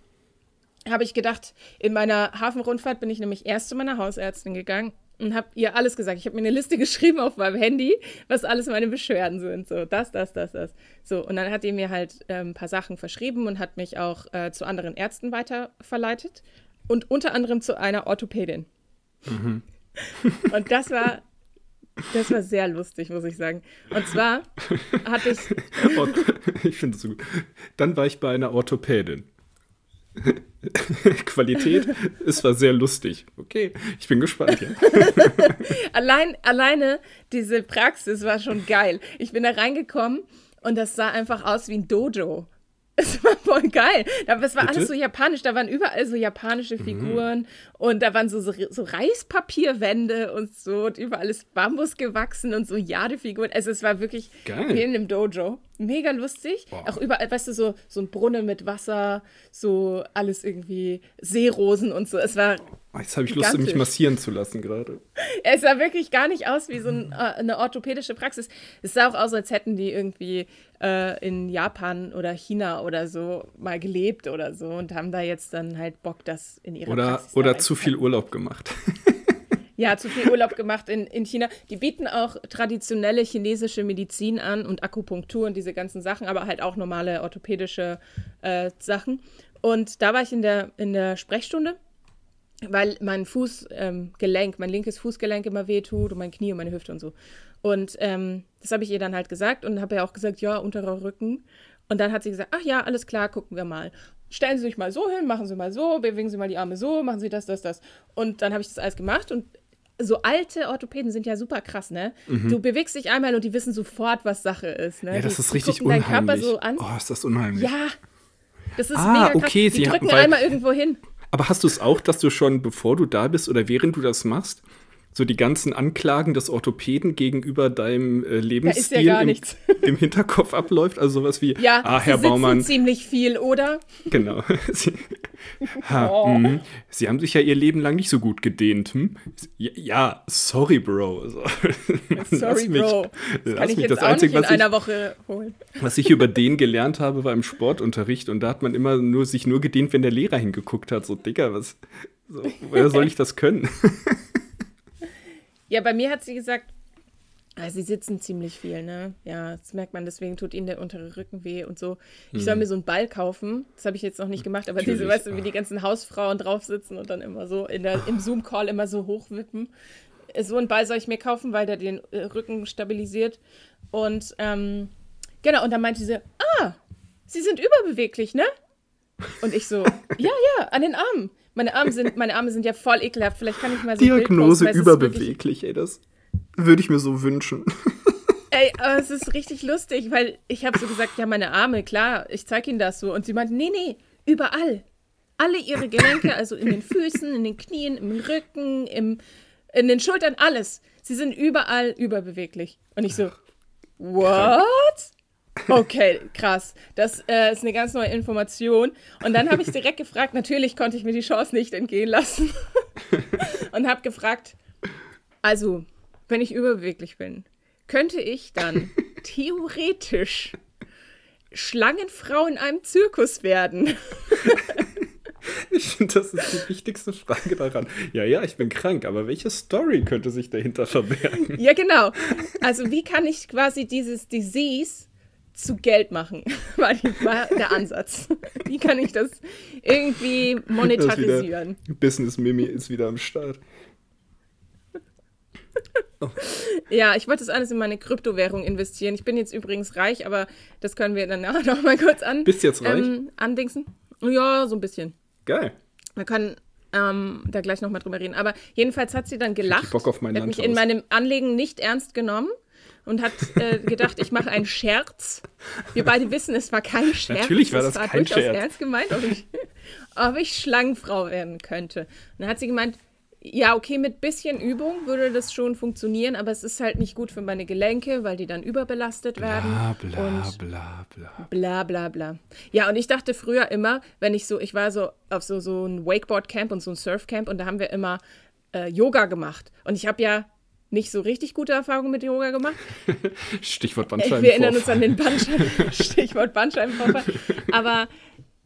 habe ich gedacht, in meiner Hafenrundfahrt bin ich nämlich erst zu meiner Hausärztin gegangen und habe ihr alles gesagt. Ich habe mir eine Liste geschrieben auf meinem Handy, was alles meine Beschwerden sind. So, das, das, das, das. So, und dann hat die mir halt äh, ein paar Sachen verschrieben und hat mich auch äh, zu anderen Ärzten weiterverleitet und unter anderem zu einer Orthopädin. Mhm. Und das war, das war sehr lustig, muss ich sagen. Und zwar hatte ich.
ich finde es so gut. Dann war ich bei einer Orthopädin. Qualität, es war sehr lustig. Okay, ich bin gespannt. Ja.
Allein, alleine diese Praxis war schon geil. Ich bin da reingekommen und das sah einfach aus wie ein Dojo. Es war voll geil. Es war Bitte? alles so japanisch. Da waren überall so japanische mhm. Figuren mhm. und da waren so, so, so, Reispapierwände und so und überall ist Bambus gewachsen und so Jadefiguren. Also es war wirklich geil. wie in einem Dojo. Mega lustig. Boah. Auch überall, weißt du, so, so ein Brunnen mit Wasser, so alles irgendwie Seerosen und so. Es war.
Oh, jetzt habe ich Lust, mich massieren zu lassen gerade.
Es sah wirklich gar nicht aus wie so ein, äh, eine orthopädische Praxis. Es sah auch aus, als hätten die irgendwie äh, in Japan oder China oder so mal gelebt oder so und haben da jetzt dann halt Bock, das in ihrer
oder,
Praxis
Oder zu viel Urlaub gemacht.
Ja, zu viel Urlaub gemacht in, in China. Die bieten auch traditionelle chinesische Medizin an und Akupunktur und diese ganzen Sachen, aber halt auch normale orthopädische äh, Sachen. Und da war ich in der, in der Sprechstunde, weil mein Fußgelenk, ähm, mein linkes Fußgelenk immer wehtut und mein Knie und meine Hüfte und so. Und ähm, das habe ich ihr dann halt gesagt und habe ja auch gesagt, ja, unterer Rücken. Und dann hat sie gesagt, ach ja, alles klar, gucken wir mal stellen Sie sich mal so hin, machen Sie mal so, bewegen Sie mal die Arme so, machen Sie das, das, das. Und dann habe ich das alles gemacht und so alte Orthopäden sind ja super krass, ne? Mhm. Du bewegst dich einmal und die wissen sofort, was Sache ist. Ne?
Ja, das
die,
ist richtig unheimlich. Körper
so an.
Oh, ist das unheimlich.
Ja, das ist ah, mega krass. Okay, die drücken haben, einmal irgendwo hin.
Aber hast du es auch, dass du schon, bevor du da bist oder während du das machst, so die ganzen Anklagen des Orthopäden gegenüber deinem äh, Lebensstil ja im, im, Hinterkopf abläuft. Also sowas wie,
ja, ah, Herr Baumann. ziemlich viel, oder?
Genau. Sie, ha, oh. mh, Sie haben sich ja Ihr Leben lang nicht so gut gedehnt. Hm? Ja, sorry, Bro. Also,
sorry, mich, Bro. Das kann ich jetzt das auch Einzige, nicht in einer Woche holen.
Was ich über den gelernt habe, war im Sportunterricht. Und da hat man immer nur sich nur gedehnt, wenn der Lehrer hingeguckt hat. So, Digga, was So, woher soll ich das können?
Ja, bei mir hat sie gesagt, also sie sitzen ziemlich viel, ne? Ja, das merkt man, deswegen tut ihnen der untere Rücken weh und so. Ich soll hm. mir so einen Ball kaufen. Das habe ich jetzt noch nicht gemacht, aber Natürlich. diese, weißt du, wie die ganzen Hausfrauen drauf sitzen und dann immer so in der, im Zoom-Call immer so hochwippen. So einen Ball soll ich mir kaufen, weil der den äh, Rücken stabilisiert. Und ähm, genau, und dann meinte sie, ah, sie sind überbeweglich, ne? Und ich so, ja, ja, an den Armen. Meine Arme sind, meine Arme sind ja voll ekelhaft. Vielleicht kann ich mal so
Diagnose überbeweglich, ey, das würde ich mir so wünschen.
Ey, aber es ist richtig lustig, weil ich habe so gesagt, ja, meine Arme, klar, ich zeige Ihnen das so. Und sie meint, nee, nee, überall. Alle ihre Gelenke, also in den Füßen, in den Knien, im Rücken, im, in den Schultern, alles. Sie sind überall überbeweglich. Und ich so, what? Okay, krass. Das äh, ist eine ganz neue Information. Und dann habe ich direkt gefragt, natürlich konnte ich mir die Chance nicht entgehen lassen. und habe gefragt, also wenn ich überbeweglich bin, könnte ich dann theoretisch Schlangenfrau in einem Zirkus werden?
Ich finde, das ist die wichtigste Frage daran. Ja, ja, ich bin krank, aber welche Story könnte sich dahinter verbergen?
Ja, genau. Also, wie kann ich quasi dieses Disease zu Geld machen? War, die, war der Ansatz. Wie kann ich das irgendwie monetarisieren?
Business Mimi ist wieder am Start.
Oh. Ja, ich wollte das alles in meine Kryptowährung investieren. Ich bin jetzt übrigens reich, aber das können wir danach noch mal kurz an.
Bist jetzt reich?
Ähm, andingsen. Ja, so ein bisschen.
Geil.
Wir können ähm, da gleich noch mal drüber reden. Aber jedenfalls hat sie dann gelacht. Ich
Bock auf mein
hat mich in meinem Anlegen nicht ernst genommen und hat äh, gedacht, ich mache einen Scherz. Wir beide wissen, es war kein Scherz.
Natürlich war das, das war kein Scherz.
ernst gemeint, ob ich, ob ich Schlangenfrau werden könnte. Und dann hat sie gemeint, ja, okay, mit bisschen Übung würde das schon funktionieren, aber es ist halt nicht gut für meine Gelenke, weil die dann überbelastet werden.
Bla, bla, bla,
bla. Bla, bla, bla. Ja, und ich dachte früher immer, wenn ich so, ich war so auf so, so ein Wakeboard-Camp und so ein Surf-Camp und da haben wir immer äh, Yoga gemacht. Und ich habe ja nicht so richtig gute Erfahrungen mit Yoga gemacht.
Stichwort Bandscheibenvorfall.
Wir erinnern uns an den Bandscheiben, Stichwort Bandscheibenvorfall. Aber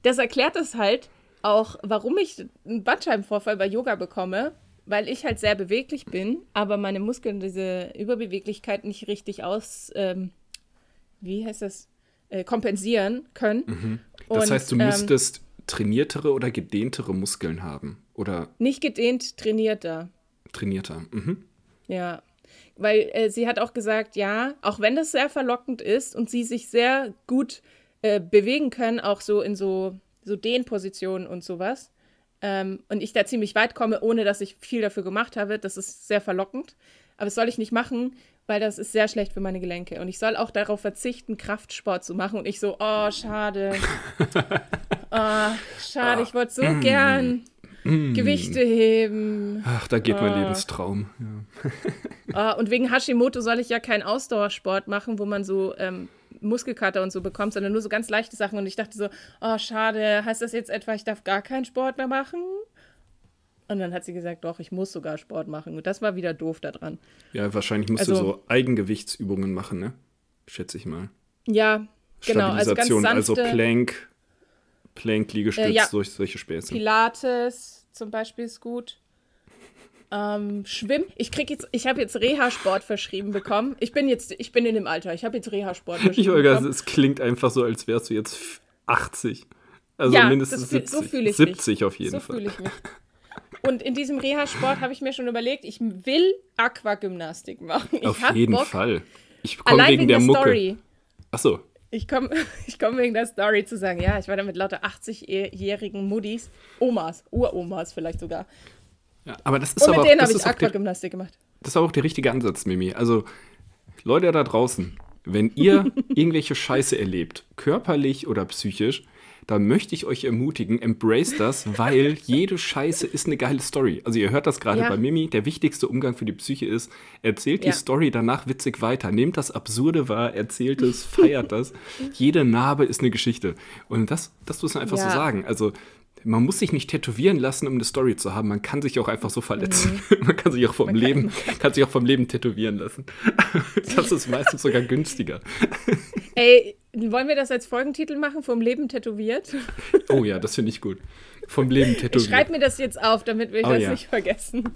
das erklärt es halt, auch, warum ich einen Bandscheibenvorfall bei Yoga bekomme, weil ich halt sehr beweglich bin, aber meine Muskeln diese Überbeweglichkeit nicht richtig aus, ähm, wie heißt das, äh, kompensieren können.
Mhm. Das Und, heißt, du ähm, müsstest trainiertere oder gedehntere Muskeln haben, oder?
Nicht gedehnt, trainierter.
Trainierter, mhm.
Ja, weil äh, sie hat auch gesagt, ja, auch wenn das sehr verlockend ist und sie sich sehr gut äh, bewegen können, auch so in so, so Dehnpositionen und sowas, ähm, und ich da ziemlich weit komme, ohne dass ich viel dafür gemacht habe, das ist sehr verlockend. Aber das soll ich nicht machen, weil das ist sehr schlecht für meine Gelenke. Und ich soll auch darauf verzichten, Kraftsport zu machen. Und ich so, oh, schade. oh, schade, ich wollte so mm. gern mm. Gewichte heben.
Ach, da geht oh. mein Lebenstraum.
Ja. oh, und wegen Hashimoto soll ich ja keinen Ausdauersport machen, wo man so ähm, Muskelkater und so bekommt, sondern nur so ganz leichte Sachen. Und ich dachte so, oh, schade, heißt das jetzt etwa, ich darf gar keinen Sport mehr machen? Und dann hat sie gesagt, doch, ich muss sogar Sport machen. Und das war wieder doof daran.
Ja, wahrscheinlich musst also, du so Eigengewichtsübungen machen, ne? Schätze ich mal.
Ja, genau. Also, ganz sanfte,
also Plank, Plank, Liegestütz, äh, ja. solche, solche Späße.
Pilates zum Beispiel ist gut. Ähm, Schwimmen. Ich krieg jetzt, ich habe jetzt Reha-Sport verschrieben bekommen. Ich bin jetzt, ich bin in dem Alter. Ich habe jetzt Reha-Sport verschrieben
ich Olga, bekommen. Es klingt einfach so, als wärst du jetzt 80. Also ja, mindestens das, 70. So fühle ich 70 mich. auf jeden so Fall. So fühle ich mich.
Und in diesem Reha-Sport habe ich mir schon überlegt, ich will Aquagymnastik machen. Ich
auf jeden Bock. Fall. Ich komme wegen, wegen der, der Mucke. Story. Ach so.
Ich komme ich komm wegen der Story zu sagen, ja, ich war da mit lauter 80-jährigen Muddis, Omas, Uromas vielleicht sogar.
Ja, aber das ist
Und
aber
mit denen habe ich Aquagymnastik gemacht.
Das ist auch der richtige Ansatz, Mimi. Also, Leute da draußen, wenn ihr irgendwelche Scheiße erlebt, körperlich oder psychisch, dann möchte ich euch ermutigen, embrace das, weil jede Scheiße ist eine geile Story. Also ihr hört das gerade ja. bei Mimi, der wichtigste Umgang für die Psyche ist, erzählt ja. die Story danach witzig weiter, nehmt das Absurde wahr, erzählt es, feiert das. Jede Narbe ist eine Geschichte. Und das, das muss man einfach ja. so sagen. Also man muss sich nicht tätowieren lassen, um eine Story zu haben. Man kann sich auch einfach so verletzen. Mhm. Man kann sich auch vom man Leben, kann, kann sich auch vom Leben tätowieren lassen. das ist meistens sogar günstiger.
Ey, wollen wir das als Folgentitel machen? Vom Leben tätowiert?
Oh ja, das finde ich gut. Vom Leben tätowiert.
Ich schreibe mir das jetzt auf, damit wir
Oh
das
ja.
nicht vergessen.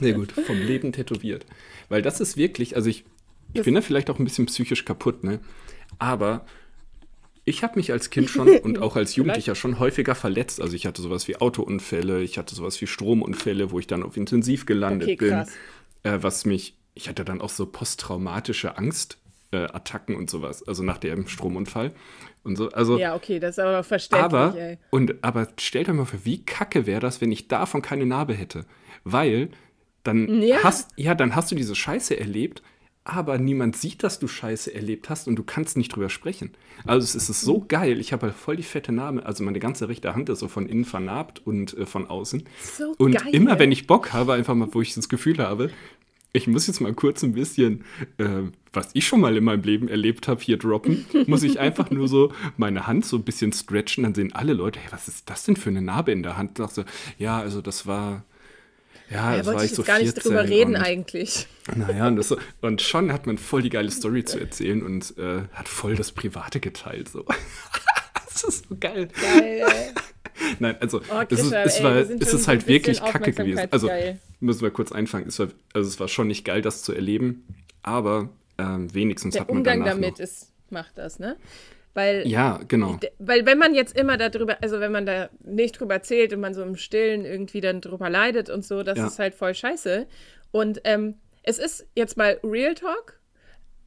Sehr gut, vom Leben tätowiert. Weil das ist wirklich, also ich, ich bin da vielleicht auch ein bisschen psychisch kaputt, ne? Aber ich habe mich als Kind schon und auch als Jugendlicher schon häufiger verletzt. Also ich hatte sowas wie Autounfälle, ich hatte sowas wie Stromunfälle, wo ich dann auf Intensiv gelandet
Okay,
bin. Äh, was mich, ich hatte dann auch so posttraumatische Angstattacken äh, und sowas, also nach dem Stromunfall und so. Also
Ja, okay, das ist aber verständlich,
aber,
ey.
und, aber stellt euch mal vor, wie kacke wäre das, wenn ich davon keine Narbe hätte. Weil dann
Ja.
hast, ja, dann hast du diese Scheiße erlebt, aber niemand sieht, dass du Scheiße erlebt hast und du kannst nicht drüber sprechen. Also es ist so geil. Ich habe halt voll die fette Narbe. Also meine ganze rechte Hand ist so von innen vernarbt und äh, von außen.
So
und
geil.
immer wenn ich Bock habe, einfach mal, wo ich das Gefühl habe, ich muss jetzt mal kurz ein bisschen, äh, was ich schon mal in meinem Leben erlebt habe, hier droppen, muss ich einfach nur so meine Hand so ein bisschen stretchen, dann sehen alle Leute, hey, was ist das denn für eine Narbe in der Hand? Und ich so, ja, also das war, ja,
Da
das
wollte
war
ich
ich so
jetzt gar nicht
14
drüber reden
und,
eigentlich.
Naja, und, so- und schon hat man voll die geile Story zu erzählen und äh, hat voll das Private geteilt. So. das ist so geil.
Geil, ey.
Nein, also
Oh,
es, ist, es,
ey,
war, es ist halt wirklich kacke gewesen. Also müssen wir kurz einfangen. Es war, also es war schon nicht geil, das zu erleben, aber ähm, wenigstens
Der
hat man
Umgang
danach
damit
noch,
ist, macht das, ne? Weil,
Ja, genau.
weil wenn man jetzt immer darüber, also wenn man da nicht drüber erzählt und man so im Stillen irgendwie dann drüber leidet und so, das
Ja.
ist halt voll scheiße. Und ähm, es ist jetzt mal Real Talk.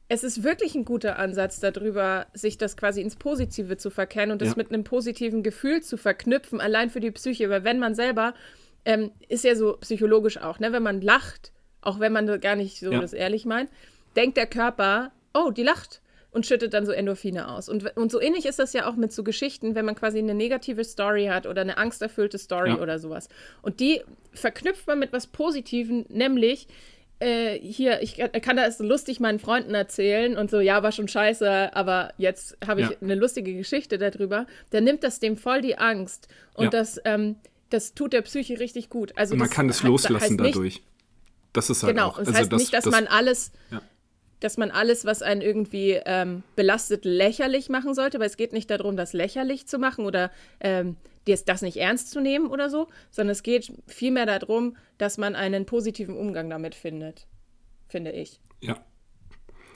Es ist wirklich ein guter Ansatz darüber, sich das quasi ins Positive zu verkennen und das
Ja.
mit einem positiven Gefühl zu verknüpfen, allein für die Psyche. Weil wenn man selber, ähm, ist ja so psychologisch auch, ne? wenn man lacht, auch wenn man gar nicht so
Ja.
das ehrlich meint, denkt der Körper, oh, die lacht und schüttet dann so Endorphine aus. Und, und so ähnlich ist das ja auch mit so Geschichten, wenn man quasi eine negative Story hat oder eine angsterfüllte Story
Ja.
oder sowas. Und die verknüpft man mit was Positivem, nämlich äh, hier, ich kann das so lustig meinen Freunden erzählen und so, ja, war schon scheiße, aber jetzt habe ich
Ja.
eine lustige Geschichte darüber. Dann nimmt das dem voll die Angst. Und
Ja.
das, ähm, das tut der Psyche richtig gut. Also
Und man
das
kann es loslassen
heißt nicht,
dadurch. Das ist halt
Genau,
auch.
das
also
heißt nicht, dass man alles,
Ja.
Dass man alles, was einen irgendwie ähm, belastet, lächerlich machen sollte, weil es geht nicht darum, das lächerlich zu machen oder ähm, das, das nicht ernst zu nehmen oder so, sondern es geht vielmehr darum, dass man einen positiven Umgang damit findet, finde ich.
Ja.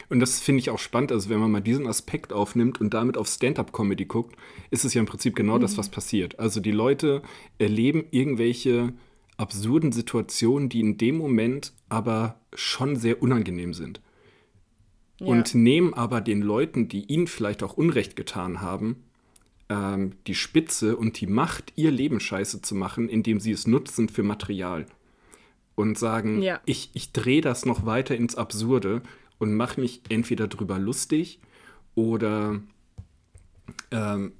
Und das finde ich auch spannend. Also, wenn man mal diesen Aspekt aufnimmt und damit auf Stand-up-Comedy guckt, ist es ja im Prinzip genau das, was passiert. Also, die Leute erleben irgendwelche absurden Situationen, die in dem Moment aber schon sehr unangenehm sind.
Ja.
Und nehmen aber den Leuten, die ihnen vielleicht auch Unrecht getan haben, ähm, die Spitze und die Macht, ihr Leben scheiße zu machen, indem sie es nutzen für Material. Und sagen,
Ja.
ich, ich drehe das noch weiter ins Absurde und mache mich entweder drüber lustig oder ähm,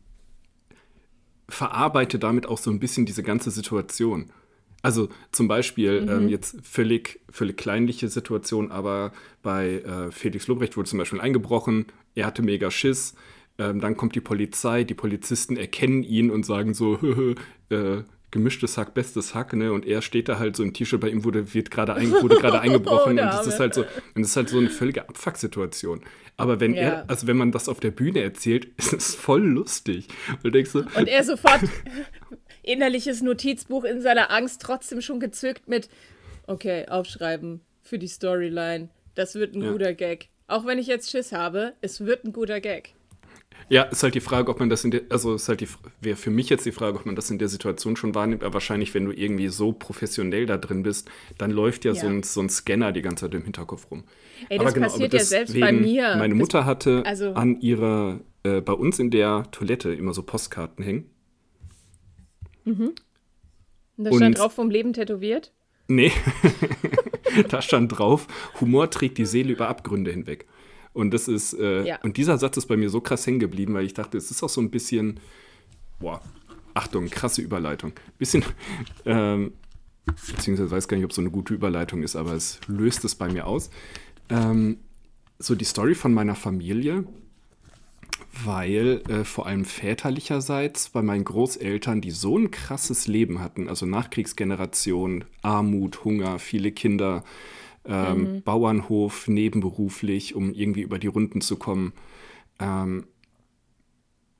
verarbeite damit auch so ein bisschen diese ganze Situation. Also zum Beispiel
Mhm.
ähm, jetzt völlig, völlig kleinliche Situation, aber bei äh, Felix Lobrecht wurde zum Beispiel eingebrochen, er hatte mega Schiss, ähm, dann kommt die Polizei, die Polizisten erkennen ihn und sagen so, äh, gemischtes Hack, bestes Hack, ne? Und er steht da halt so im T-Shirt, bei ihm wurde, wird gerade ein, wurde gerade eingebrochen und
der
das ist halt so, und das ist halt so eine völlige Abfuck-Situation. Aber wenn
Ja.
er, also wenn man das auf der Bühne erzählt, ist es voll lustig. Und du denkst so,
Und er sofort innerliches Notizbuch in seiner Angst trotzdem schon gezückt mit, okay, aufschreiben für die Storyline. Das wird ein
Ja.
guter Gag. Auch wenn ich jetzt Schiss habe, es wird ein guter Gag.
Ja, ist halt die Frage, ob man das in der, also ist halt die, wäre für mich jetzt die Frage, ob man das in der Situation schon wahrnimmt, aber wahrscheinlich, wenn du irgendwie so professionell da drin bist, dann läuft ja, So,
Ja.
ein, so ein Scanner die ganze Zeit im Hinterkopf rum.
Ey, das passiert ja selbst bei mir.
Meine Mutter hatte
also-
an ihrer, äh, bei uns in der Toilette immer so Postkarten hängen.
Und da stand drauf vom Leben tätowiert.
Nee, da stand drauf, Humor trägt die Seele über Abgründe hinweg. Und das ist, äh,
Ja.
und dieser Satz ist bei mir so krass hängen geblieben, weil ich dachte, es ist auch so ein bisschen, boah, Achtung, krasse Überleitung. Bisschen, ähm, beziehungsweise weiß gar nicht, ob so eine gute Überleitung ist, aber es löst es bei mir aus. Ähm, so die Story von meiner Familie, weil äh, vor allem väterlicherseits bei meinen Großeltern, die so ein krasses Leben hatten, also Nachkriegsgeneration, Armut, Hunger, viele Kinder, ähm, Bauernhof nebenberuflich, um irgendwie über die Runden zu kommen. Ähm,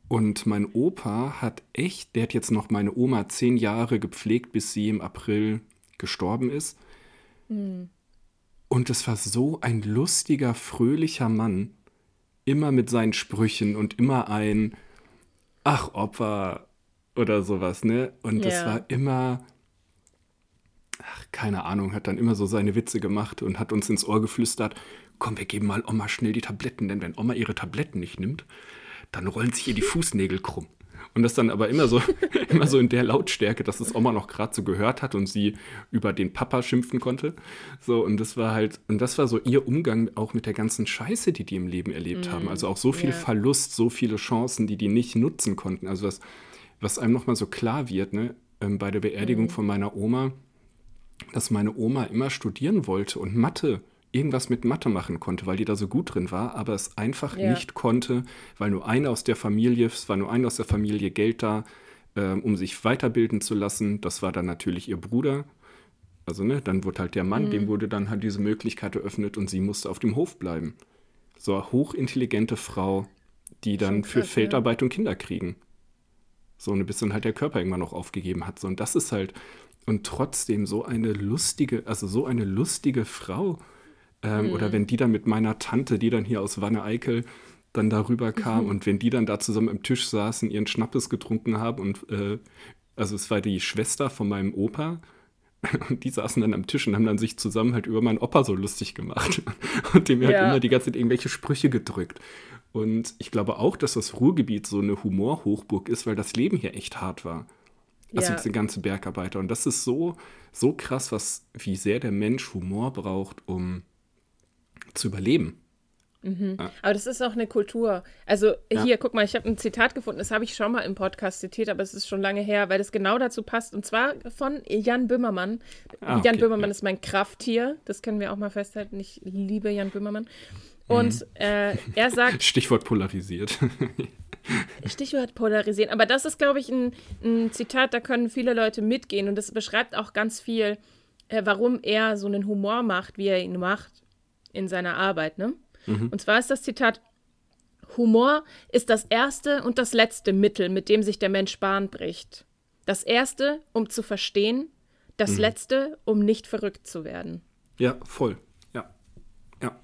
Und mein Opa hat echt, der hat jetzt noch meine Oma zehn Jahre gepflegt, bis sie im April gestorben ist. Mhm. Und es war so ein lustiger, fröhlicher Mann, immer mit seinen Sprüchen und immer ein Ach, Opa oder sowas, ne? Und ja. das war immer, ach, keine Ahnung, hat dann immer so seine Witze gemacht und hat uns ins Ohr geflüstert, komm, wir geben mal Oma schnell die Tabletten, denn wenn Oma ihre Tabletten nicht nimmt, dann rollen sich ihr die Fußnägel krumm. Und das dann aber immer so, immer so in der Lautstärke, dass es Oma noch gerade so gehört hat und sie über den Papa schimpfen konnte. So, und das war halt, und das war so ihr Umgang auch mit der ganzen Scheiße, die die im Leben erlebt mm, haben. Also auch so viel yeah. Verlust, so viele Chancen, die die nicht nutzen konnten. Also was, was einem nochmal so klar wird, ne, ähm, bei der Beerdigung mm. von meiner Oma, dass meine Oma immer studieren wollte und Mathe irgendwas mit Mathe machen konnte, weil die da so gut drin war, aber es einfach ja. nicht konnte, weil nur eine aus der Familie, es war nur eine aus der Familie Geld da, ähm, um sich weiterbilden zu lassen. Das war dann natürlich ihr Bruder. Also, ne, dann wurde halt der Mann, mhm. dem wurde dann halt diese Möglichkeit eröffnet und sie musste auf dem Hof bleiben. So eine hochintelligente Frau, die dann krass, für Feldarbeit ja. und Kinder kriegen. So, und bis dann halt der Körper irgendwann noch aufgegeben hat. So, und das ist halt, und trotzdem so eine lustige, also so eine lustige Frau ähm, mhm. Oder wenn die dann mit meiner Tante, die dann hier aus Wanne-Eickel dann darüber kam mhm. und wenn die dann da zusammen am Tisch saßen, ihren Schnappes getrunken haben und äh, also es war die Schwester von meinem Opa und die saßen dann am Tisch und haben dann sich zusammen halt über meinen Opa so lustig gemacht und dem halt ja. halt immer die ganze Zeit irgendwelche Sprüche gedrückt. Und ich glaube auch, dass das Ruhrgebiet so eine Humorhochburg ist, weil das Leben hier echt hart war. Also ja. diese ganze Bergarbeiter. Und das ist so, so krass, was, wie sehr der Mensch Humor braucht, um zu überleben.
Mhm. Ja. Aber das ist auch eine Kultur. Also ja. hier, guck mal, ich habe ein Zitat gefunden, das habe ich schon mal im Podcast zitiert, aber es ist schon lange her, weil das genau dazu passt. Und zwar von Jan Böhmermann. Ah, okay. Jan Böhmermann ja. ist mein Krafttier, das können wir auch mal festhalten. Ich liebe Jan Böhmermann. Und mhm. äh, er sagt.
Stichwort polarisiert.
Stichwort polarisieren. Aber das ist, glaube ich, ein, ein, Zitat, da können viele Leute mitgehen. Und das beschreibt auch ganz viel, äh, warum er so einen Humor macht, wie er ihn macht in seiner Arbeit. Ne? Mhm. Und zwar ist das Zitat, Humor ist das erste und das letzte Mittel, mit dem sich der Mensch Bahn bricht. Das erste, um zu verstehen, das mhm. letzte, um nicht verrückt zu werden.
Ja, voll. Ja. Ja.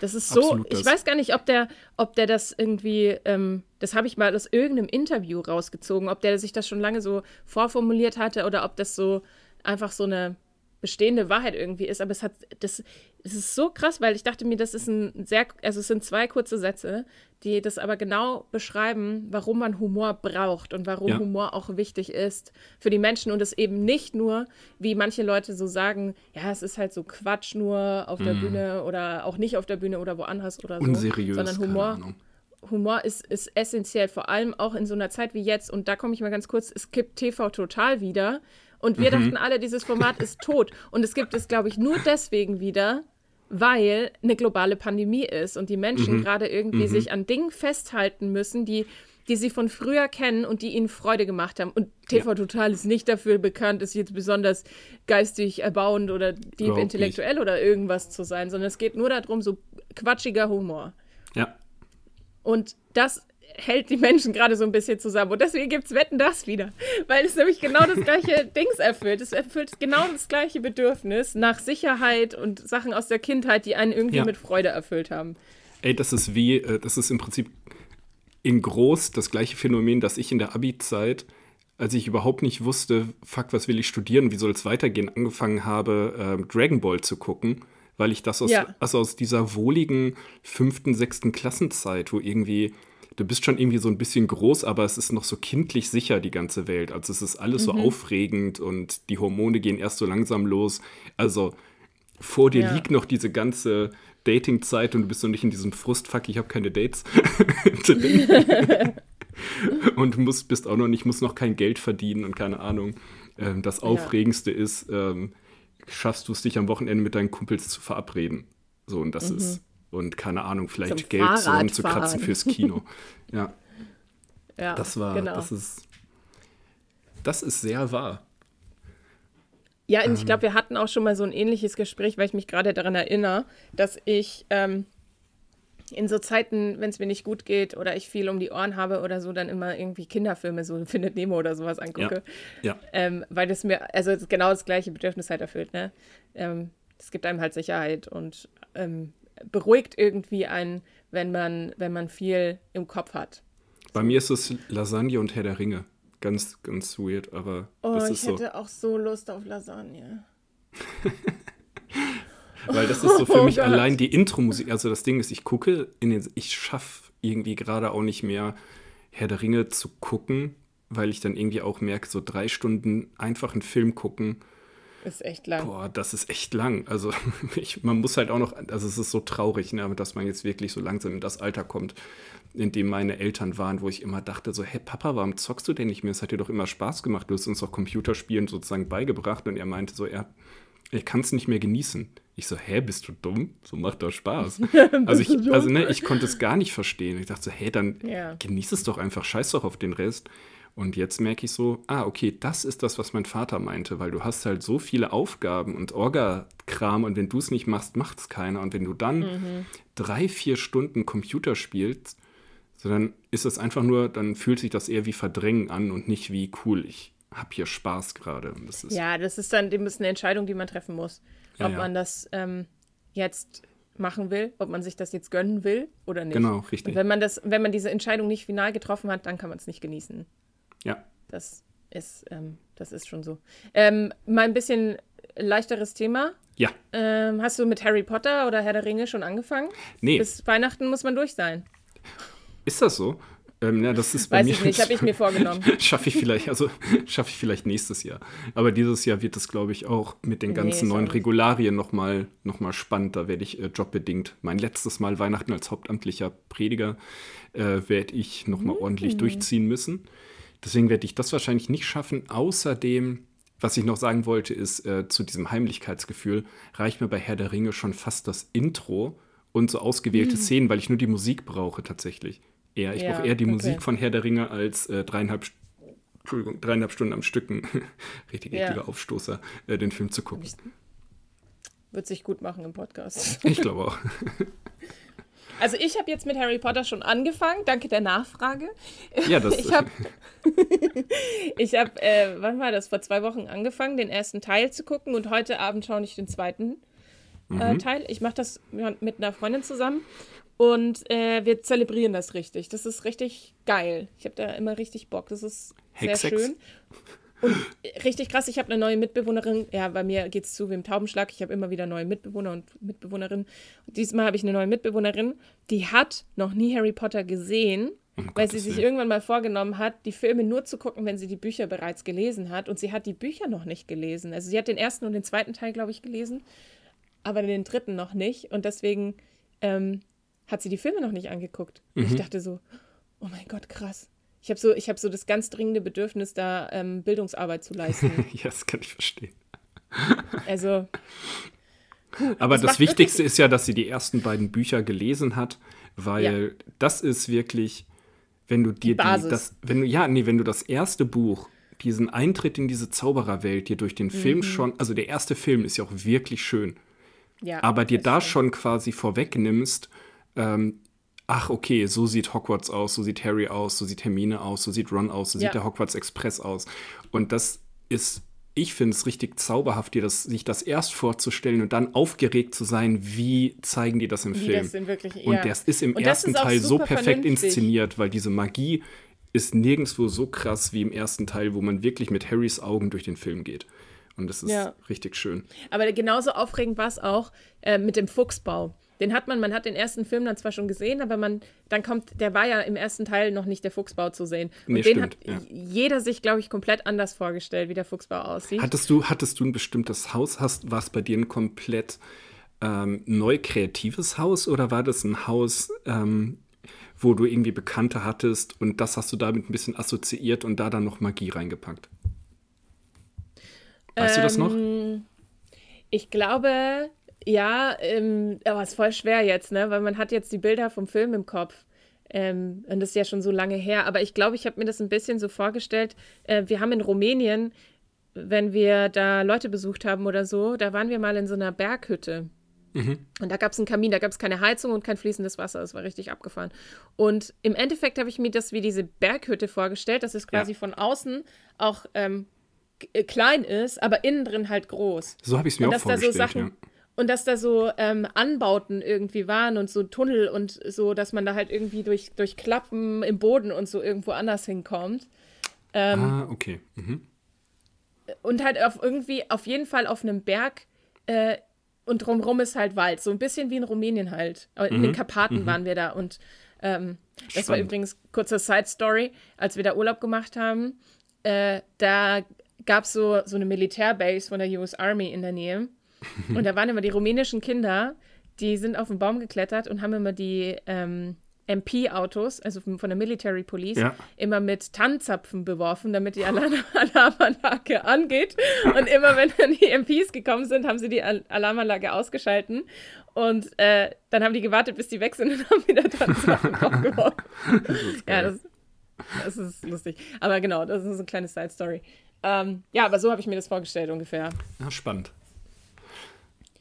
Das ist so, Absolut ich das. weiß gar nicht, ob der, ob der das irgendwie, ähm, das habe ich mal aus irgendeinem Interview rausgezogen, ob der sich das schon lange so vorformuliert hatte oder ob das so einfach so eine bestehende Wahrheit irgendwie ist, aber es hat, das, es ist so krass, weil ich dachte mir, das ist ein sehr, also es sind zwei kurze Sätze, die das aber genau beschreiben, warum man Humor braucht und warum ja. Humor auch wichtig ist für die Menschen und es eben nicht nur, wie manche Leute so sagen, ja, es ist halt so Quatsch nur auf der mm. Bühne oder auch nicht auf der Bühne oder woanders oder so,
Unseriös,
sondern Humor. Humor ist, ist essentiell, vor allem auch in so einer Zeit wie jetzt. Und da komme ich mal ganz kurz, es kippt TV total wieder, und wir mhm. dachten alle, dieses Format ist tot. Und es gibt es, glaube ich, nur deswegen wieder, weil eine globale Pandemie ist und die Menschen mhm. gerade irgendwie mhm. sich an Dingen festhalten müssen, die, die sie von früher kennen und die ihnen Freude gemacht haben. Und TV ja. Total ist nicht dafür bekannt, ist jetzt besonders geistig erbauend oder deep intellektuell nicht. oder irgendwas zu sein, sondern es geht nur darum, so quatschiger Humor.
Ja.
Und das hält die Menschen gerade so ein bisschen zusammen. Und deswegen gibt es Wetten das wieder. Weil es nämlich genau das gleiche Dings erfüllt. Es erfüllt genau das gleiche Bedürfnis nach Sicherheit und Sachen aus der Kindheit, die einen irgendwie ja. mit Freude erfüllt haben.
Ey, das ist wie, äh, das ist im Prinzip in groß das gleiche Phänomen, das ich in der Abi-Zeit, als ich überhaupt nicht wusste, fuck, was will ich studieren, wie soll es weitergehen, angefangen habe, äh, Dragon Ball zu gucken weil ich das aus, ja. also aus dieser wohligen fünften, sechsten Klassenzeit, wo irgendwie du bist schon irgendwie so ein bisschen groß, aber es ist noch so kindlich sicher, die ganze Welt. Also es ist alles mhm. so aufregend und die Hormone gehen erst so langsam los. Also vor dir ja. liegt noch diese ganze Datingzeit und du bist noch nicht in diesem Frustfuck, ich habe keine Dates. und musst, bist auch noch nicht, musst noch kein Geld verdienen und keine Ahnung. Ähm, das Aufregendste ja. ist, ähm, schaffst du es dich am Wochenende mit deinen Kumpels zu verabreden. So, und das mhm. ist und keine Ahnung, vielleicht Zum Geld zusammenzukratzen fürs Kino. Ja. ja, das war, genau. das ist, das ist sehr wahr.
Ja, und ähm. ich glaube, wir hatten auch schon mal so ein ähnliches Gespräch, weil ich mich gerade daran erinnere, dass ich ähm, in so Zeiten, wenn es mir nicht gut geht oder ich viel um die Ohren habe oder so, dann immer irgendwie Kinderfilme, so Findet Nemo oder sowas angucke. Ja. ja. Ähm, weil das mir, also genau das gleiche Bedürfnis halt erfüllt, ne? Ähm, das gibt einem halt Sicherheit und ähm, beruhigt irgendwie einen, wenn man, wenn man viel im Kopf hat.
Bei mir ist es Lasagne und Herr der Ringe. Ganz, ganz weird, aber.
Oh, das ist ich hätte so. auch so Lust auf Lasagne.
Weil das ist so für oh mich Gott. allein die Intro-Musik. Also das Ding ist, ich gucke in den. Ich schaffe irgendwie gerade auch nicht mehr Herr der Ringe zu gucken, weil ich dann irgendwie auch merke, so drei Stunden einfach einen Film gucken
ist echt lang.
Boah, das ist echt lang. Also ich, man muss halt auch noch, also es ist so traurig, ne, dass man jetzt wirklich so langsam in das Alter kommt, in dem meine Eltern waren, wo ich immer dachte, so, hey Papa, warum zockst du denn nicht mehr? Es hat dir doch immer Spaß gemacht. Du hast uns doch Computerspielen sozusagen beigebracht. Und er meinte so, er, ich kann es nicht mehr genießen. Ich so, hä, bist du dumm? So macht doch Spaß. also ich, also ne, ich konnte es gar nicht verstehen. Ich dachte so, hey, dann ja. genieß es doch einfach, scheiß doch auf den Rest. Und jetzt merke ich so, ah, okay, das ist das, was mein Vater meinte, weil du hast halt so viele Aufgaben und Orga-Kram und wenn du es nicht machst, macht es keiner. Und wenn du dann mhm. drei, vier Stunden Computer spielst, so dann ist es einfach nur, dann fühlt sich das eher wie Verdrängen an und nicht wie cool, ich habe hier Spaß gerade.
Ja, das ist dann ist eine Entscheidung, die man treffen muss. Ja, ob ja. man das ähm, jetzt machen will, ob man sich das jetzt gönnen will oder nicht.
Genau, richtig.
Und wenn man das, wenn man diese Entscheidung nicht final getroffen hat, dann kann man es nicht genießen.
Ja.
Das ist, ähm, das ist schon so. Ähm, mal ein bisschen leichteres Thema.
Ja.
Ähm, hast du mit Harry Potter oder Herr der Ringe schon angefangen?
Nee.
Bis Weihnachten muss man durch sein.
Ist das so? Ähm, ja, das ist bei
Weiß
mir.
ich nicht, habe ich mir vorgenommen.
schaffe ich vielleicht, also schaffe ich vielleicht nächstes Jahr. Aber dieses Jahr wird es, glaube ich, auch mit den ganzen nee, neuen Regularien nochmal noch mal spannend. Da werde ich äh, jobbedingt mein letztes Mal Weihnachten als hauptamtlicher Prediger äh, werde ich nochmal mhm. ordentlich durchziehen müssen. Deswegen werde ich das wahrscheinlich nicht schaffen. Außerdem, was ich noch sagen wollte, ist äh, zu diesem Heimlichkeitsgefühl, reicht mir bei Herr der Ringe schon fast das Intro und so ausgewählte mhm. Szenen, weil ich nur die Musik brauche tatsächlich. Eher, ich ja, brauche eher die okay. Musik von Herr der Ringe als äh, dreieinhalb, Entschuldigung, dreieinhalb Stunden am Stücken, richtig ja. ekliger Aufstoßer, äh, den Film zu gucken.
Wird sich gut machen im Podcast.
Ich glaube auch.
Also ich habe jetzt mit Harry Potter schon angefangen, danke der Nachfrage.
Ja, das
Ich habe, ich habe, äh, wann war das? Vor zwei Wochen angefangen, den ersten Teil zu gucken und heute Abend schaue ich den zweiten äh, mhm. Teil. Ich mache das mit einer Freundin zusammen und äh, wir zelebrieren das richtig. Das ist richtig geil. Ich habe da immer richtig Bock. Das ist Hexex. sehr schön. Und richtig krass, ich habe eine neue Mitbewohnerin. Ja, bei mir geht es zu wie im Taubenschlag. Ich habe immer wieder neue Mitbewohner und Mitbewohnerinnen. Und diesmal habe ich eine neue Mitbewohnerin, die hat noch nie Harry Potter gesehen, um weil sie sich irgendwann mal vorgenommen hat, die Filme nur zu gucken, wenn sie die Bücher bereits gelesen hat. Und sie hat die Bücher noch nicht gelesen. Also sie hat den ersten und den zweiten Teil, glaube ich, gelesen, aber den dritten noch nicht. Und deswegen ähm, hat sie die Filme noch nicht angeguckt. Mhm. Und ich dachte so, oh mein Gott, krass. Ich habe so, hab so das ganz dringende Bedürfnis, da ähm, Bildungsarbeit zu leisten.
ja, das kann ich verstehen.
Also.
Puh, Aber das, das Wichtigste ist ja, dass sie die ersten beiden Bücher gelesen hat, weil ja. das ist wirklich, wenn du dir die, die, das, wenn du, ja, nee, wenn du das erste Buch, diesen Eintritt in diese Zaubererwelt dir durch den Film mhm. schon, also der erste Film ist ja auch wirklich schön. Ja, aber dir da schon quasi vorwegnimmst, ähm, ach okay, so sieht Hogwarts aus, so sieht Harry aus, so sieht Hermine aus, so sieht Ron aus, so ja. sieht der Hogwarts Express aus. Und das ist, ich finde es richtig zauberhaft, dir das, sich das erst vorzustellen und dann aufgeregt zu sein, wie zeigen die das im wie Film. Das wirklich, ja. Und das ist im und ersten ist Teil so perfekt vernünftig. inszeniert, weil diese Magie ist nirgendwo so krass wie im ersten Teil, wo man wirklich mit Harrys Augen durch den Film geht. Und das ist ja. richtig schön.
Aber genauso aufregend war es auch äh, mit dem Fuchsbau. Den hat man, man hat den ersten Film dann zwar schon gesehen, aber man, dann kommt, der war ja im ersten Teil noch nicht der Fuchsbau zu sehen. Und nee, den stimmt, hat ja. jeder sich, glaube ich, komplett anders vorgestellt, wie der Fuchsbau aussieht.
Hattest du, hattest du ein bestimmtes Haus? Hast, war es bei dir ein komplett ähm, neu kreatives Haus oder war das ein Haus, ähm, wo du irgendwie Bekannte hattest und das hast du damit ein bisschen assoziiert und da dann noch Magie reingepackt? Weißt ähm, du das noch? Ähm,
ich glaube, ja, ähm, aber es ist voll schwer jetzt, ne? Weil man hat jetzt die Bilder vom Film im Kopf. Ähm, und das ist ja schon so lange her. Aber ich glaube, ich habe mir das ein bisschen so vorgestellt. Äh, wir haben in Rumänien, wenn wir da Leute besucht haben oder so, da waren wir mal in so einer Berghütte. Mhm. Und da gab es einen Kamin, da gab es keine Heizung und kein fließendes Wasser. Das war richtig abgefahren. Und im Endeffekt habe ich mir das wie diese Berghütte vorgestellt, dass es quasi ja. von außen auch ähm, äh, klein ist, aber innen drin halt groß.
So habe ich es mir und auch vorgestellt. Da so Sachen, ja.
Und dass da so ähm, Anbauten irgendwie waren und so Tunnel und so, dass man da halt irgendwie durch, durch Klappen im Boden und so irgendwo anders hinkommt.
Ähm, ah, okay. Mhm.
Und halt auf irgendwie, auf jeden Fall auf einem Berg äh, und drumherum ist halt Wald. So ein bisschen wie in Rumänien halt. In mhm. den Karpaten mhm. waren wir da und ähm, das war übrigens kurze Side Story, als wir da Urlaub gemacht haben. Äh, da gab es so, so eine Militärbase von der US Army in der Nähe. Und da waren immer die rumänischen Kinder, die sind auf den Baum geklettert und haben immer die ähm, MP-Autos, also von der Military Police, ja. immer mit Tannenzapfen beworfen, damit die Alarm Alarmanlage angeht. Und immer wenn dann die MPs gekommen sind, haben sie die Al Alarmanlage ausgeschalten. Und äh, dann haben die gewartet, bis die weg sind und haben wieder Tannenzapfen draufgeworfen. ja, das, das, ist lustig. Aber genau, das ist eine kleine Side-Story. Ähm, ja, aber so habe ich mir das vorgestellt ungefähr.
Ja, spannend.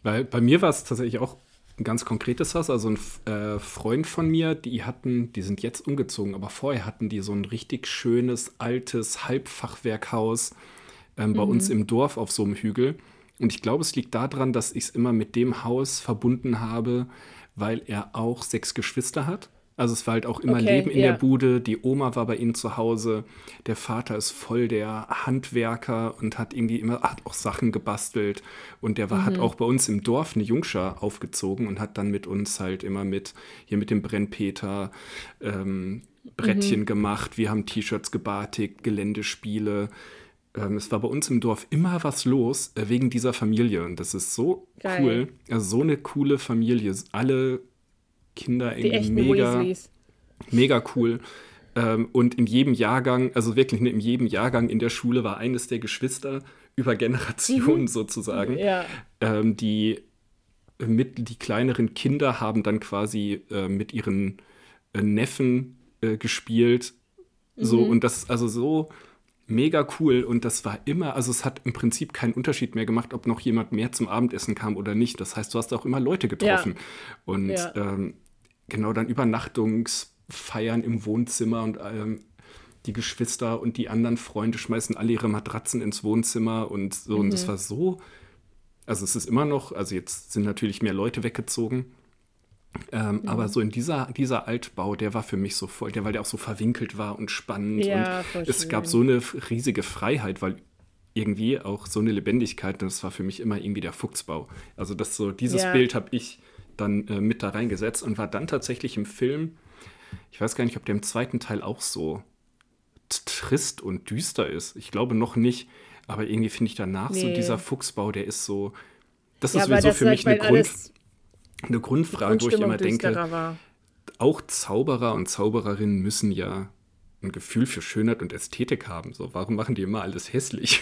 Weil bei mir war es tatsächlich auch ein ganz konkretes Haus. Also ein äh, Freund von mir, die hatten, die sind jetzt umgezogen, aber vorher hatten die so ein richtig schönes, altes Halbfachwerkhaus ähm, mhm. bei uns im Dorf auf so einem Hügel. Und ich glaube, es liegt daran, dass ich es immer mit dem Haus verbunden habe, weil er auch sechs Geschwister hat. Also es war halt auch immer okay, Leben in yeah. der Bude. Die Oma war bei ihnen zu Hause. Der Vater ist voll der Handwerker und hat irgendwie immer hat auch Sachen gebastelt. Und der war, mhm. hat auch bei uns im Dorf eine Jungschar aufgezogen und hat dann mit uns halt immer mit, hier mit dem Brennpeter, ähm, Brettchen mhm. gemacht. Wir haben T-Shirts gebartigt, Geländespiele. Ähm, es war bei uns im Dorf immer was los äh, wegen dieser Familie. Und das ist so Geil. cool. Also so eine coole Familie. Alle Kinder irgendwie mega, mega cool. Ähm, und in jedem Jahrgang, also wirklich in jedem Jahrgang in der Schule war eines der Geschwister über Generationen mhm. sozusagen, ja. ähm, die mit die kleineren Kinder haben dann quasi äh, mit ihren äh, Neffen äh, gespielt. So, mhm. und das ist also so mega cool und das war immer, also es hat im Prinzip keinen Unterschied mehr gemacht, ob noch jemand mehr zum Abendessen kam oder nicht. Das heißt, du hast auch immer Leute getroffen. Ja. Und ja. Ähm, genau dann Übernachtungsfeiern im Wohnzimmer und ähm, die Geschwister und die anderen Freunde schmeißen alle ihre Matratzen ins Wohnzimmer und so. Mhm. Und das war so, also es ist immer noch, also jetzt sind natürlich mehr Leute weggezogen. Ähm, mhm. Aber so in dieser, dieser Altbau, der war für mich so voll, der, weil der auch so verwinkelt war und spannend. Ja, und es schön. gab so eine riesige Freiheit, weil irgendwie auch so eine Lebendigkeit, das war für mich immer irgendwie der Fuchsbau. Also das so, dieses ja. Bild habe ich dann äh, mit da reingesetzt und war dann tatsächlich im Film, ich weiß gar nicht, ob der im zweiten Teil auch so trist und düster ist. Ich glaube noch nicht, aber irgendwie finde ich danach nee. so dieser Fuchsbau, der ist so, das ja, ist sowieso für mich eine, Grund, eine Grundfrage, wo ich immer denke, war. auch Zauberer und Zaubererinnen müssen ja ein Gefühl für Schönheit und Ästhetik haben. So, warum machen die immer alles hässlich?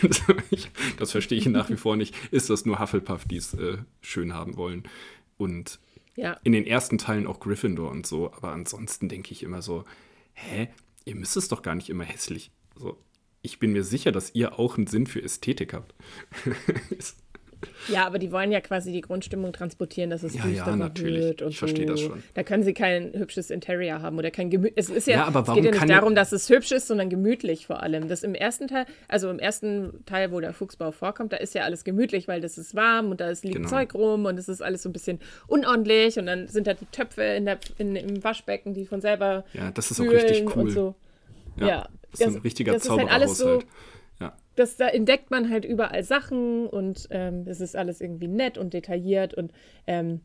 das verstehe ich nach wie vor nicht. Ist das nur Hufflepuff, die es äh, schön haben wollen? Und ja. in den ersten Teilen auch Gryffindor und so. Aber ansonsten denke ich immer so, hä, ihr müsst es doch gar nicht immer hässlich. So, ich bin mir sicher, dass ihr auch einen Sinn für Ästhetik habt.
Ja, aber die wollen ja quasi die Grundstimmung transportieren, dass es ja, düsterer ja, wird und
ich verstehe so. das schon.
Da können sie kein hübsches Interior haben oder kein gemütlich. Es ist ja, ja aber warum es geht ja nicht darum, dass es hübsch ist, sondern gemütlich vor allem. Das im ersten Teil, also im ersten Teil, wo der Fuchsbau vorkommt, da ist ja alles gemütlich, weil das ist warm und da ist liegt genau. Zeug rum und es ist alles so ein bisschen unordentlich und dann sind da die Töpfe in der, in, im Waschbecken, die von selber
Ja, das ist auch richtig cool.
So.
Ja, ja, das ist ein richtiger das Zaubererhaushalt. Ist halt alles so,
das, da entdeckt man halt überall Sachen und ähm, es ist alles irgendwie nett und detailliert und, ähm,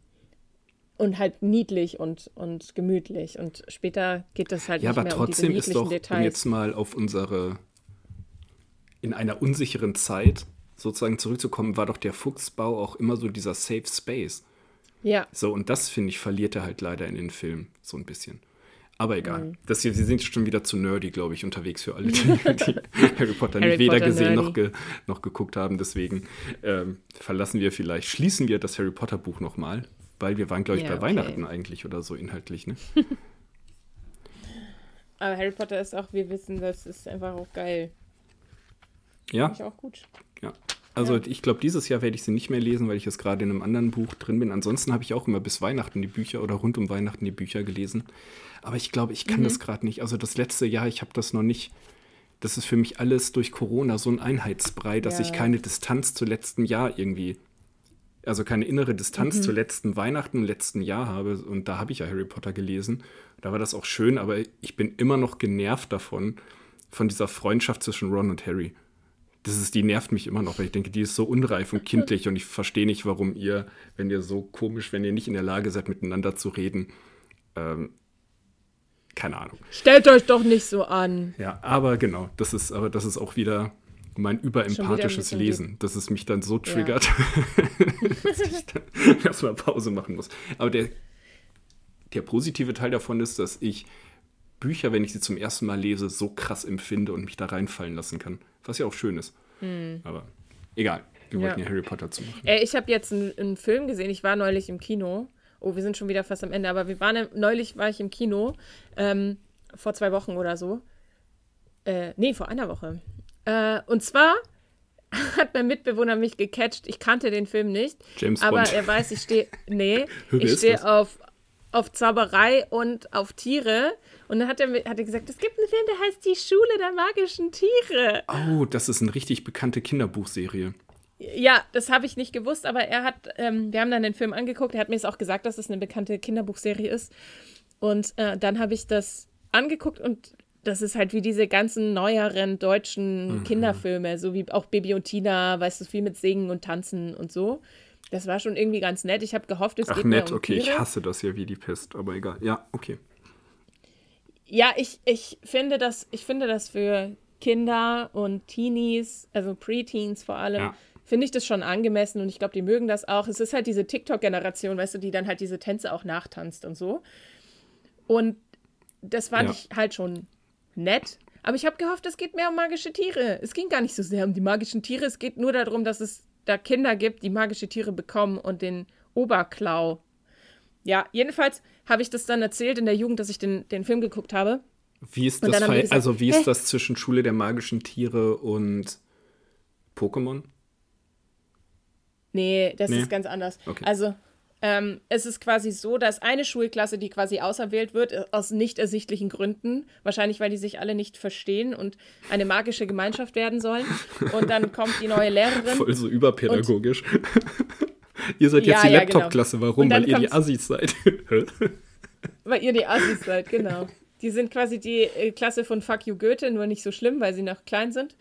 und halt niedlich und, und gemütlich. Und später geht das halt
ja,
nicht
mehr
um
diese niedlichen ist doch, Details. Um jetzt mal auf unsere in einer unsicheren Zeit sozusagen zurückzukommen, war doch der Fuchsbau auch immer so dieser Safe Space.
Ja.
So, und das, finde ich, verliert er halt leider in den Filmen so ein bisschen. Aber egal. Mhm. Das hier, sie sind schon wieder zu nerdy, glaube ich, unterwegs für alle, die, die Harry Potter Harry weder Potter gesehen noch, ge, noch geguckt haben. Deswegen ähm, verlassen wir vielleicht, schließen wir das Harry Potter Buch nochmal, weil wir waren, glaube ich, ja, bei okay. Weihnachten eigentlich oder so inhaltlich, ne?
Aber Harry Potter ist auch, wir wissen, das ist einfach auch geil.
Ja.
Finde ich auch gut.
Ja. Also ich glaube, dieses Jahr werde ich sie nicht mehr lesen, weil ich jetzt gerade in einem anderen Buch drin bin. Ansonsten habe ich auch immer bis Weihnachten die Bücher oder rund um Weihnachten die Bücher gelesen. Aber ich glaube, ich kann das gerade nicht. Also das letzte Jahr, ich habe das noch nicht. Das ist für mich alles durch Corona so ein Einheitsbrei, dass
Ja.
ich keine Distanz zu letztem Jahr irgendwie, also keine innere Distanz zu letzten Weihnachten und letzten Jahr habe. Und da habe ich ja Harry Potter gelesen. Da war das auch schön, aber ich bin immer noch genervt davon, von dieser Freundschaft zwischen Ron und Harry. Das ist, die nervt mich immer noch, weil ich denke, die ist so unreif und kindlich und ich verstehe nicht, warum ihr, wenn ihr so komisch, wenn ihr nicht in der Lage seid, miteinander zu reden, ähm, keine Ahnung.
Stellt euch doch nicht so an.
Ja, aber genau, das ist, aber das ist auch wieder mein überempathisches
bisschen
Lesen, dass es mich dann so triggert, dass ich dann erstmal Pause machen muss. Aber der, der positive Teil davon ist, dass ich Bücher, wenn ich sie zum ersten Mal lese, so krass empfinde und mich da reinfallen lassen kann. Was ja auch schön ist. Aber egal, wir
Ja.
wollten ja Harry Potter zu machen.
Äh, ich habe jetzt einen, einen Film gesehen. Ich war neulich im Kino. Oh, wir sind schon wieder fast am Ende, aber wir waren neulich war ich im Kino ähm, vor zwei Wochen oder so. Äh, nee, vor einer Woche. Äh, und zwar hat mein Mitbewohner mich gecatcht. Ich kannte den Film nicht,
James
aber
Bond.
er weiß, ich stehe. Nee, ich stehe auf auf Zauberei und auf Tiere. Und dann hat er, mir- hat er gesagt, es gibt einen Film, der heißt Die Schule der magischen Tiere.
Oh, das ist eine richtig bekannte Kinderbuchserie.
Ja, das habe ich nicht gewusst, aber er hat, ähm, wir haben dann den Film angeguckt, er hat mir es auch gesagt, dass es eine bekannte Kinderbuchserie ist. Und äh, dann habe ich das angeguckt und das ist halt wie diese ganzen neueren
Mhm.
deutschen Kinderfilme, so wie auch Baby und Tina, weißt du, viel mit Singen und Tanzen und so. Das war schon irgendwie ganz nett. Ich habe gehofft, es
Ach
geht
nett,
um
okay, ich
Tiere.
hasse das ja wie die Pest, aber egal. Ja, okay.
Ja, ich, ich finde das, ich finde das für Kinder und Teenies, also Preteens vor allem,
Ja.
finde ich das schon angemessen und ich glaube, die mögen das auch. Es ist halt diese TikTok-Generation, weißt du, die dann halt diese Tänze auch nachtanzt und so. Und das fand
Ja.
ich halt schon nett. Aber ich habe gehofft, es geht mehr um magische Tiere. Es ging gar nicht so sehr um die magischen Tiere. Es geht nur darum, dass es da Kinder gibt, die magische Tiere bekommen und den Oberklau. Ja, jedenfalls habe ich das dann erzählt in der Jugend, dass ich den, den Film geguckt habe.
Wie ist
Und
das,
gesagt,
also wie ist das zwischen Schule der magischen Tiere und Pokémon?
Nee, das
Nee?
ist ganz anders.
Okay.
Also, ähm, es ist quasi so, dass eine Schulklasse, die quasi auserwählt wird, aus nicht ersichtlichen Gründen, wahrscheinlich weil die sich alle nicht verstehen und eine magische Gemeinschaft werden sollen. Und dann kommt die neue Lehrerin.
Voll so überpädagogisch. Ihr seid jetzt
Ja,
die
ja, genau.
Laptop-Klasse. Warum?
Und dann
Weil ihr die Assis seid.
Weil ihr die Assis seid, genau. Die sind quasi die äh, Klasse von Fuck You Goethe, nur nicht so schlimm, weil sie noch klein sind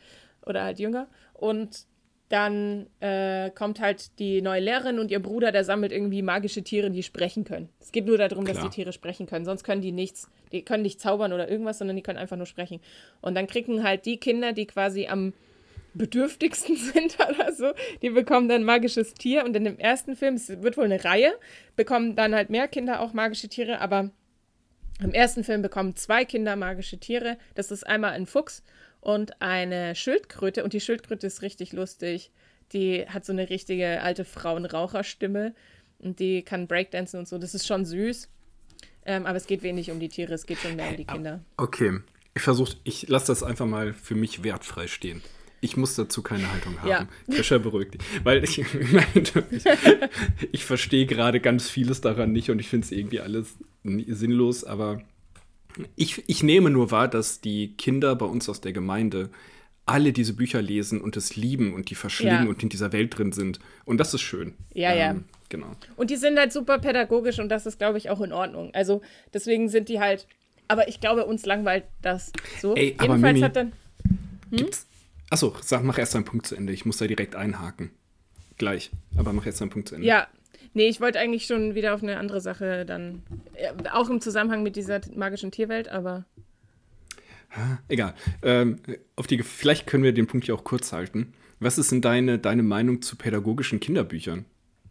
oder halt jünger. Und dann äh, kommt halt die neue Lehrerin und ihr Bruder, der sammelt irgendwie magische Tiere, die sprechen können. Es geht nur darum, dass
Klar.
die Tiere sprechen können. Sonst können die nichts, die können nicht zaubern oder irgendwas, sondern die können einfach nur sprechen. Und dann kriegen halt die Kinder, die quasi am bedürftigsten sind oder so, die bekommen dann ein magisches Tier. Und in dem ersten Film, es wird wohl eine Reihe, bekommen dann halt mehr Kinder auch magische Tiere, aber im ersten Film bekommen zwei Kinder magische Tiere. Das ist einmal ein Fuchs und eine Schildkröte. Und die Schildkröte ist richtig lustig. Die hat so eine richtige alte Frauenraucherstimme und die kann Breakdancen und so. Das ist schon süß. Ähm, aber es geht wenig um die Tiere, es geht schon mehr um die Kinder.
Okay. Ich versuche, ich lasse das einfach mal für mich wertfrei stehen. Ich muss dazu keine Haltung haben.
Ja.
Krischer beruhigt dich. Weil ich, ich, ich verstehe gerade ganz vieles daran nicht und ich finde es irgendwie alles sinnlos, aber ich, ich nehme nur wahr, dass die Kinder bei uns aus der Gemeinde alle diese Bücher lesen und es lieben und die verschlingen
Ja.
und in dieser Welt drin sind. Und das ist schön.
Ja, ja.
Genau.
Und die sind halt super pädagogisch und das ist, glaube ich, auch in Ordnung. Also deswegen sind die halt. Aber ich glaube, uns langweilt das so.
Ey, aber
Jedenfalls
Mimi-
hat dann.
Gibt's? Achso, sag, mach erst deinen Punkt zu Ende. Ich muss da direkt einhaken. Gleich. Aber mach jetzt deinen Punkt zu Ende.
Ja, nee, ich wollte eigentlich schon wieder auf eine andere Sache dann. Auch im Zusammenhang mit dieser magischen Tierwelt, aber.
Egal. Ähm, auf die, vielleicht können wir den Punkt ja auch kurz halten. Was ist denn deine, deine Meinung zu pädagogischen Kinderbüchern?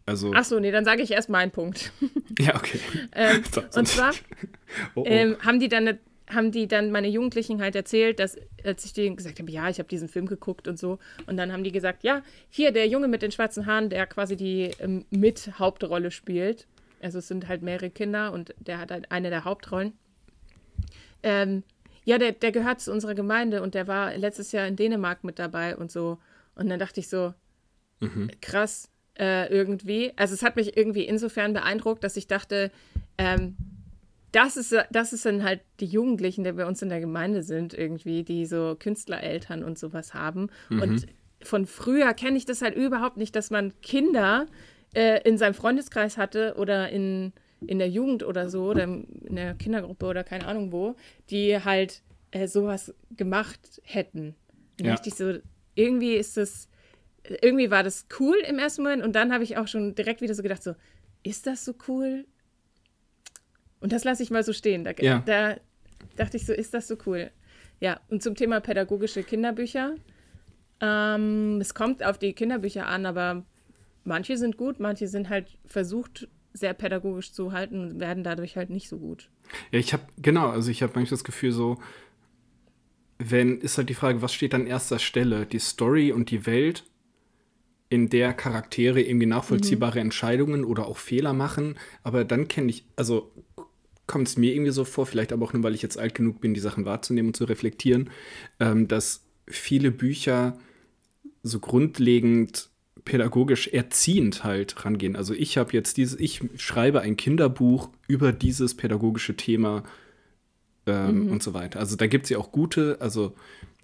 Also,
Ach so, nee, dann sage ich erst meinen Punkt.
ja, okay.
Ähm, und zwar
oh, oh.
ähm, haben die dann haben die dann meine Jugendlichen halt erzählt, dass als ich denen gesagt habe, ja, ich habe diesen Film geguckt und so, und dann haben die gesagt, ja, hier der Junge mit den schwarzen Haaren, der quasi die ähm, mit Hauptrolle spielt. Also es sind halt mehrere Kinder und der hat halt eine der Hauptrollen. Ähm, ja, der, der gehört zu unserer Gemeinde und der war letztes Jahr in Dänemark mit dabei und so. Und dann dachte ich so, mhm. krass äh, irgendwie. Also es hat mich irgendwie insofern beeindruckt, dass ich dachte, ähm, das ist, das ist dann halt die Jugendlichen, die bei uns in der Gemeinde sind, irgendwie, die so Künstlereltern und sowas haben. Mhm. Und von früher kenne ich das halt überhaupt nicht, dass man Kinder äh, in seinem Freundeskreis hatte oder in, in der Jugend oder so oder in der Kindergruppe oder keine Ahnung wo, die halt äh, sowas gemacht hätten. Ja. Richtig so, irgendwie ist das, irgendwie war das cool im ersten Moment und dann habe ich auch schon direkt wieder so gedacht, so, ist das so cool? Und das lasse ich mal so stehen. Da, ja. da dachte ich so, ist das so cool? Ja, und zum Thema pädagogische Kinderbücher. Ähm, es kommt auf die Kinderbücher an, aber manche sind gut, manche sind halt versucht, sehr pädagogisch zu halten und werden dadurch halt nicht so gut.
Ja, ich habe, genau, also ich habe manchmal das Gefühl so, wenn, ist halt die Frage, was steht an erster Stelle? Die Story und die Welt, in der Charaktere irgendwie nachvollziehbare mhm. Entscheidungen oder auch Fehler machen. Aber dann kenne ich, also kommt es mir irgendwie so vor, vielleicht aber auch nur, weil ich jetzt alt genug bin, die Sachen wahrzunehmen und zu reflektieren, ähm, dass viele Bücher so grundlegend pädagogisch erziehend halt rangehen. Also ich habe jetzt dieses, ich schreibe ein Kinderbuch über dieses pädagogische Thema ähm, mhm. und so weiter. Also da gibt es ja auch gute, also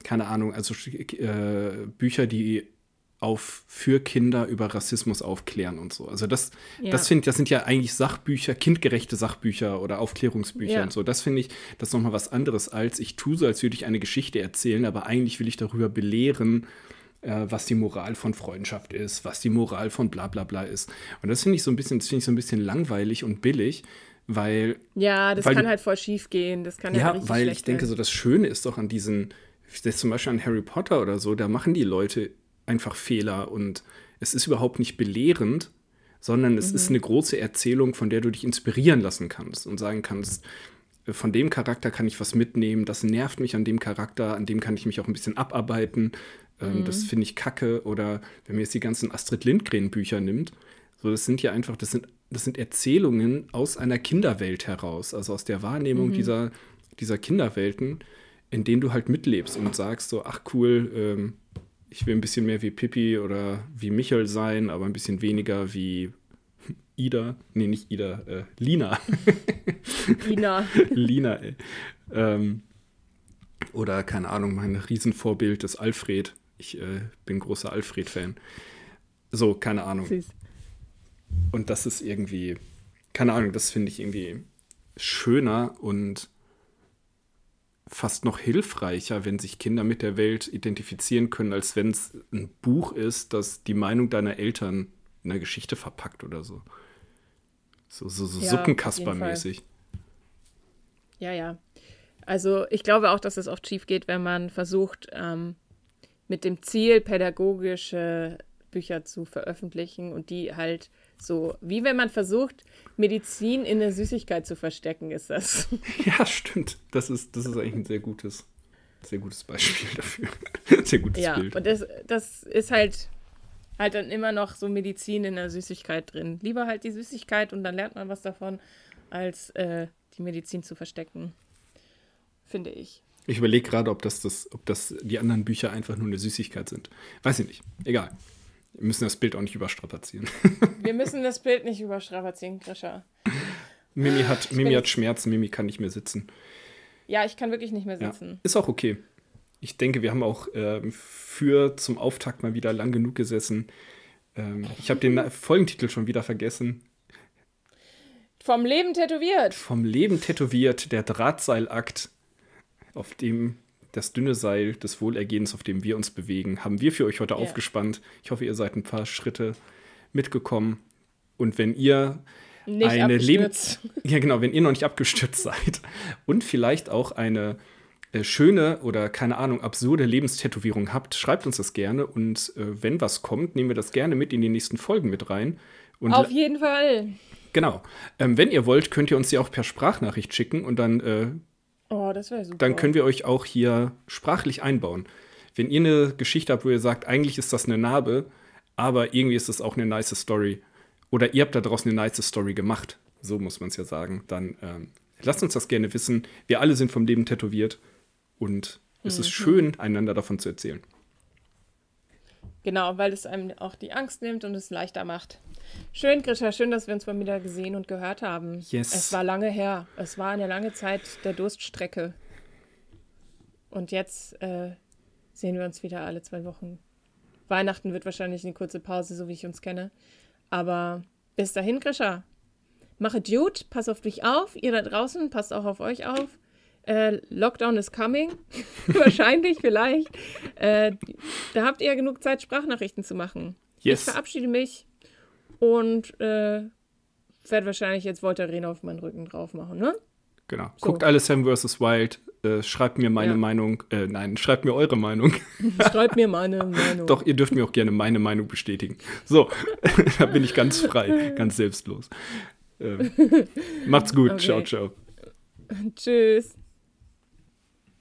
keine Ahnung, also äh, Bücher, die auf für Kinder über Rassismus aufklären und so. Also das, ja. das finde das sind ja eigentlich Sachbücher, kindgerechte Sachbücher oder Aufklärungsbücher ja. und so. Das finde ich, das ist nochmal was anderes als ich tue so, als würde ich eine Geschichte erzählen, aber eigentlich will ich darüber belehren, äh, was die Moral von Freundschaft ist, was die Moral von bla bla bla ist. Und das finde ich so ein bisschen, das finde ich so ein bisschen langweilig und billig, weil.
Ja, das
weil,
kann halt voll schief gehen. Das kann
ja, ja weil ich denke, so das Schöne ist doch an diesen, das zum Beispiel an Harry Potter oder so, da machen die Leute einfach Fehler und es ist überhaupt nicht belehrend, sondern es mhm. ist eine große Erzählung, von der du dich inspirieren lassen kannst und sagen kannst, äh, von dem Charakter kann ich was mitnehmen, das nervt mich an dem Charakter, an dem kann ich mich auch ein bisschen abarbeiten, ähm, mhm. das finde ich kacke. Oder wenn man jetzt die ganzen Astrid Lindgren-Bücher nimmt, so das sind ja einfach, das sind, das sind Erzählungen aus einer Kinderwelt heraus, also aus der Wahrnehmung mhm. dieser, dieser Kinderwelten, in denen du halt mitlebst und sagst so, ach cool, ähm, ich will ein bisschen mehr wie Pippi oder wie Michel sein, aber ein bisschen weniger wie Ida. Nee, nicht Ida, äh, Lina.
Lina.
Lina, ey. Ähm, oder, keine Ahnung, mein Riesenvorbild ist Alfred. Ich äh, bin großer Alfred-Fan. So, keine Ahnung. Süß. Und das ist irgendwie, keine Ahnung, das finde ich irgendwie schöner und fast noch hilfreicher, wenn sich Kinder mit der Welt identifizieren können, als wenn es ein Buch ist, das die Meinung deiner Eltern in der Geschichte verpackt oder so. So, so, so ja, Suppenkasper-mäßig.
Ja, ja. Also ich glaube auch, dass es oft schief geht, wenn man versucht, ähm, mit dem Ziel, pädagogische Bücher zu veröffentlichen und die halt so, wie wenn man versucht, Medizin in der Süßigkeit zu verstecken, ist das.
Ja, stimmt. Das ist, das ist eigentlich ein sehr gutes, sehr gutes Beispiel dafür. sehr gutes
ja,
Bild.
Und das, das ist halt, halt dann immer noch so Medizin in der Süßigkeit drin. Lieber halt die Süßigkeit und dann lernt man was davon, als äh, die Medizin zu verstecken. Finde ich.
Ich überlege gerade, ob das, das, ob das die anderen Bücher einfach nur eine Süßigkeit sind. Weiß ich nicht. Egal. Wir müssen das Bild auch nicht überstrapazieren.
Wir müssen das Bild nicht überstrapazieren, Grisha.
Mimi hat, Mimi hat Schmerzen, Mimi kann nicht mehr sitzen.
Ja, ich kann wirklich nicht mehr sitzen.
Ja, ist auch okay. Ich denke, wir haben auch ähm, für zum Auftakt mal wieder lang genug gesessen. Ähm, ich habe den Folgentitel schon wieder vergessen.
Vom Leben tätowiert.
Vom Leben tätowiert, der Drahtseilakt, auf dem das dünne Seil des Wohlergehens, auf dem wir uns bewegen, haben wir für euch heute ja. aufgespannt. Ich hoffe, ihr seid ein paar Schritte mitgekommen. Und wenn ihr
nicht eine Lebens
ja genau, wenn ihr noch nicht abgestürzt seid und vielleicht auch eine äh, schöne oder keine Ahnung absurde Lebenstätowierung habt, schreibt uns das gerne und äh, wenn was kommt, nehmen wir das gerne mit in die nächsten Folgen mit rein. Und
Auf jeden Fall.
Genau. Ähm, wenn ihr wollt, könnt ihr uns die auch per Sprachnachricht schicken und dann äh,
Oh, das wäre super.
Dann können wir euch auch hier sprachlich einbauen. Wenn ihr eine Geschichte habt, wo ihr sagt, eigentlich ist das eine Narbe, aber irgendwie ist das auch eine nice Story. Oder ihr habt da draußen eine nice Story gemacht. So muss man es ja sagen. Dann ähm, lasst uns das gerne wissen. Wir alle sind vom Leben tätowiert und es mhm. ist schön, einander davon zu erzählen.
Genau, weil es einem auch die Angst nimmt und es leichter macht. Schön, Grisha, schön, dass wir uns mal wieder gesehen und gehört haben.
Yes.
Es war lange her. Es war eine lange Zeit der Durststrecke. Und jetzt äh, sehen wir uns wieder alle zwei Wochen. Weihnachten wird wahrscheinlich eine kurze Pause, so wie ich uns kenne. Aber bis dahin, Grisha. Mache gut, pass auf dich auf. Ihr da draußen, passt auch auf euch auf. Äh, Lockdown is coming. Wahrscheinlich, vielleicht. Äh, da habt ihr genug Zeit, Sprachnachrichten zu machen.
Yes.
Ich verabschiede mich und äh, werde wahrscheinlich jetzt Voltaren auf meinen Rücken drauf machen, ne?
Genau.
So.
Guckt alle Sam vs. Wild. Äh, schreibt mir meine
Ja.
Meinung. Äh, nein, schreibt mir eure Meinung.
Schreibt mir meine Meinung.
Doch, ihr dürft mir auch gerne meine Meinung bestätigen. So, da bin ich ganz frei, ganz selbstlos. Ähm, macht's gut.
Okay.
Ciao, ciao.
Tschüss.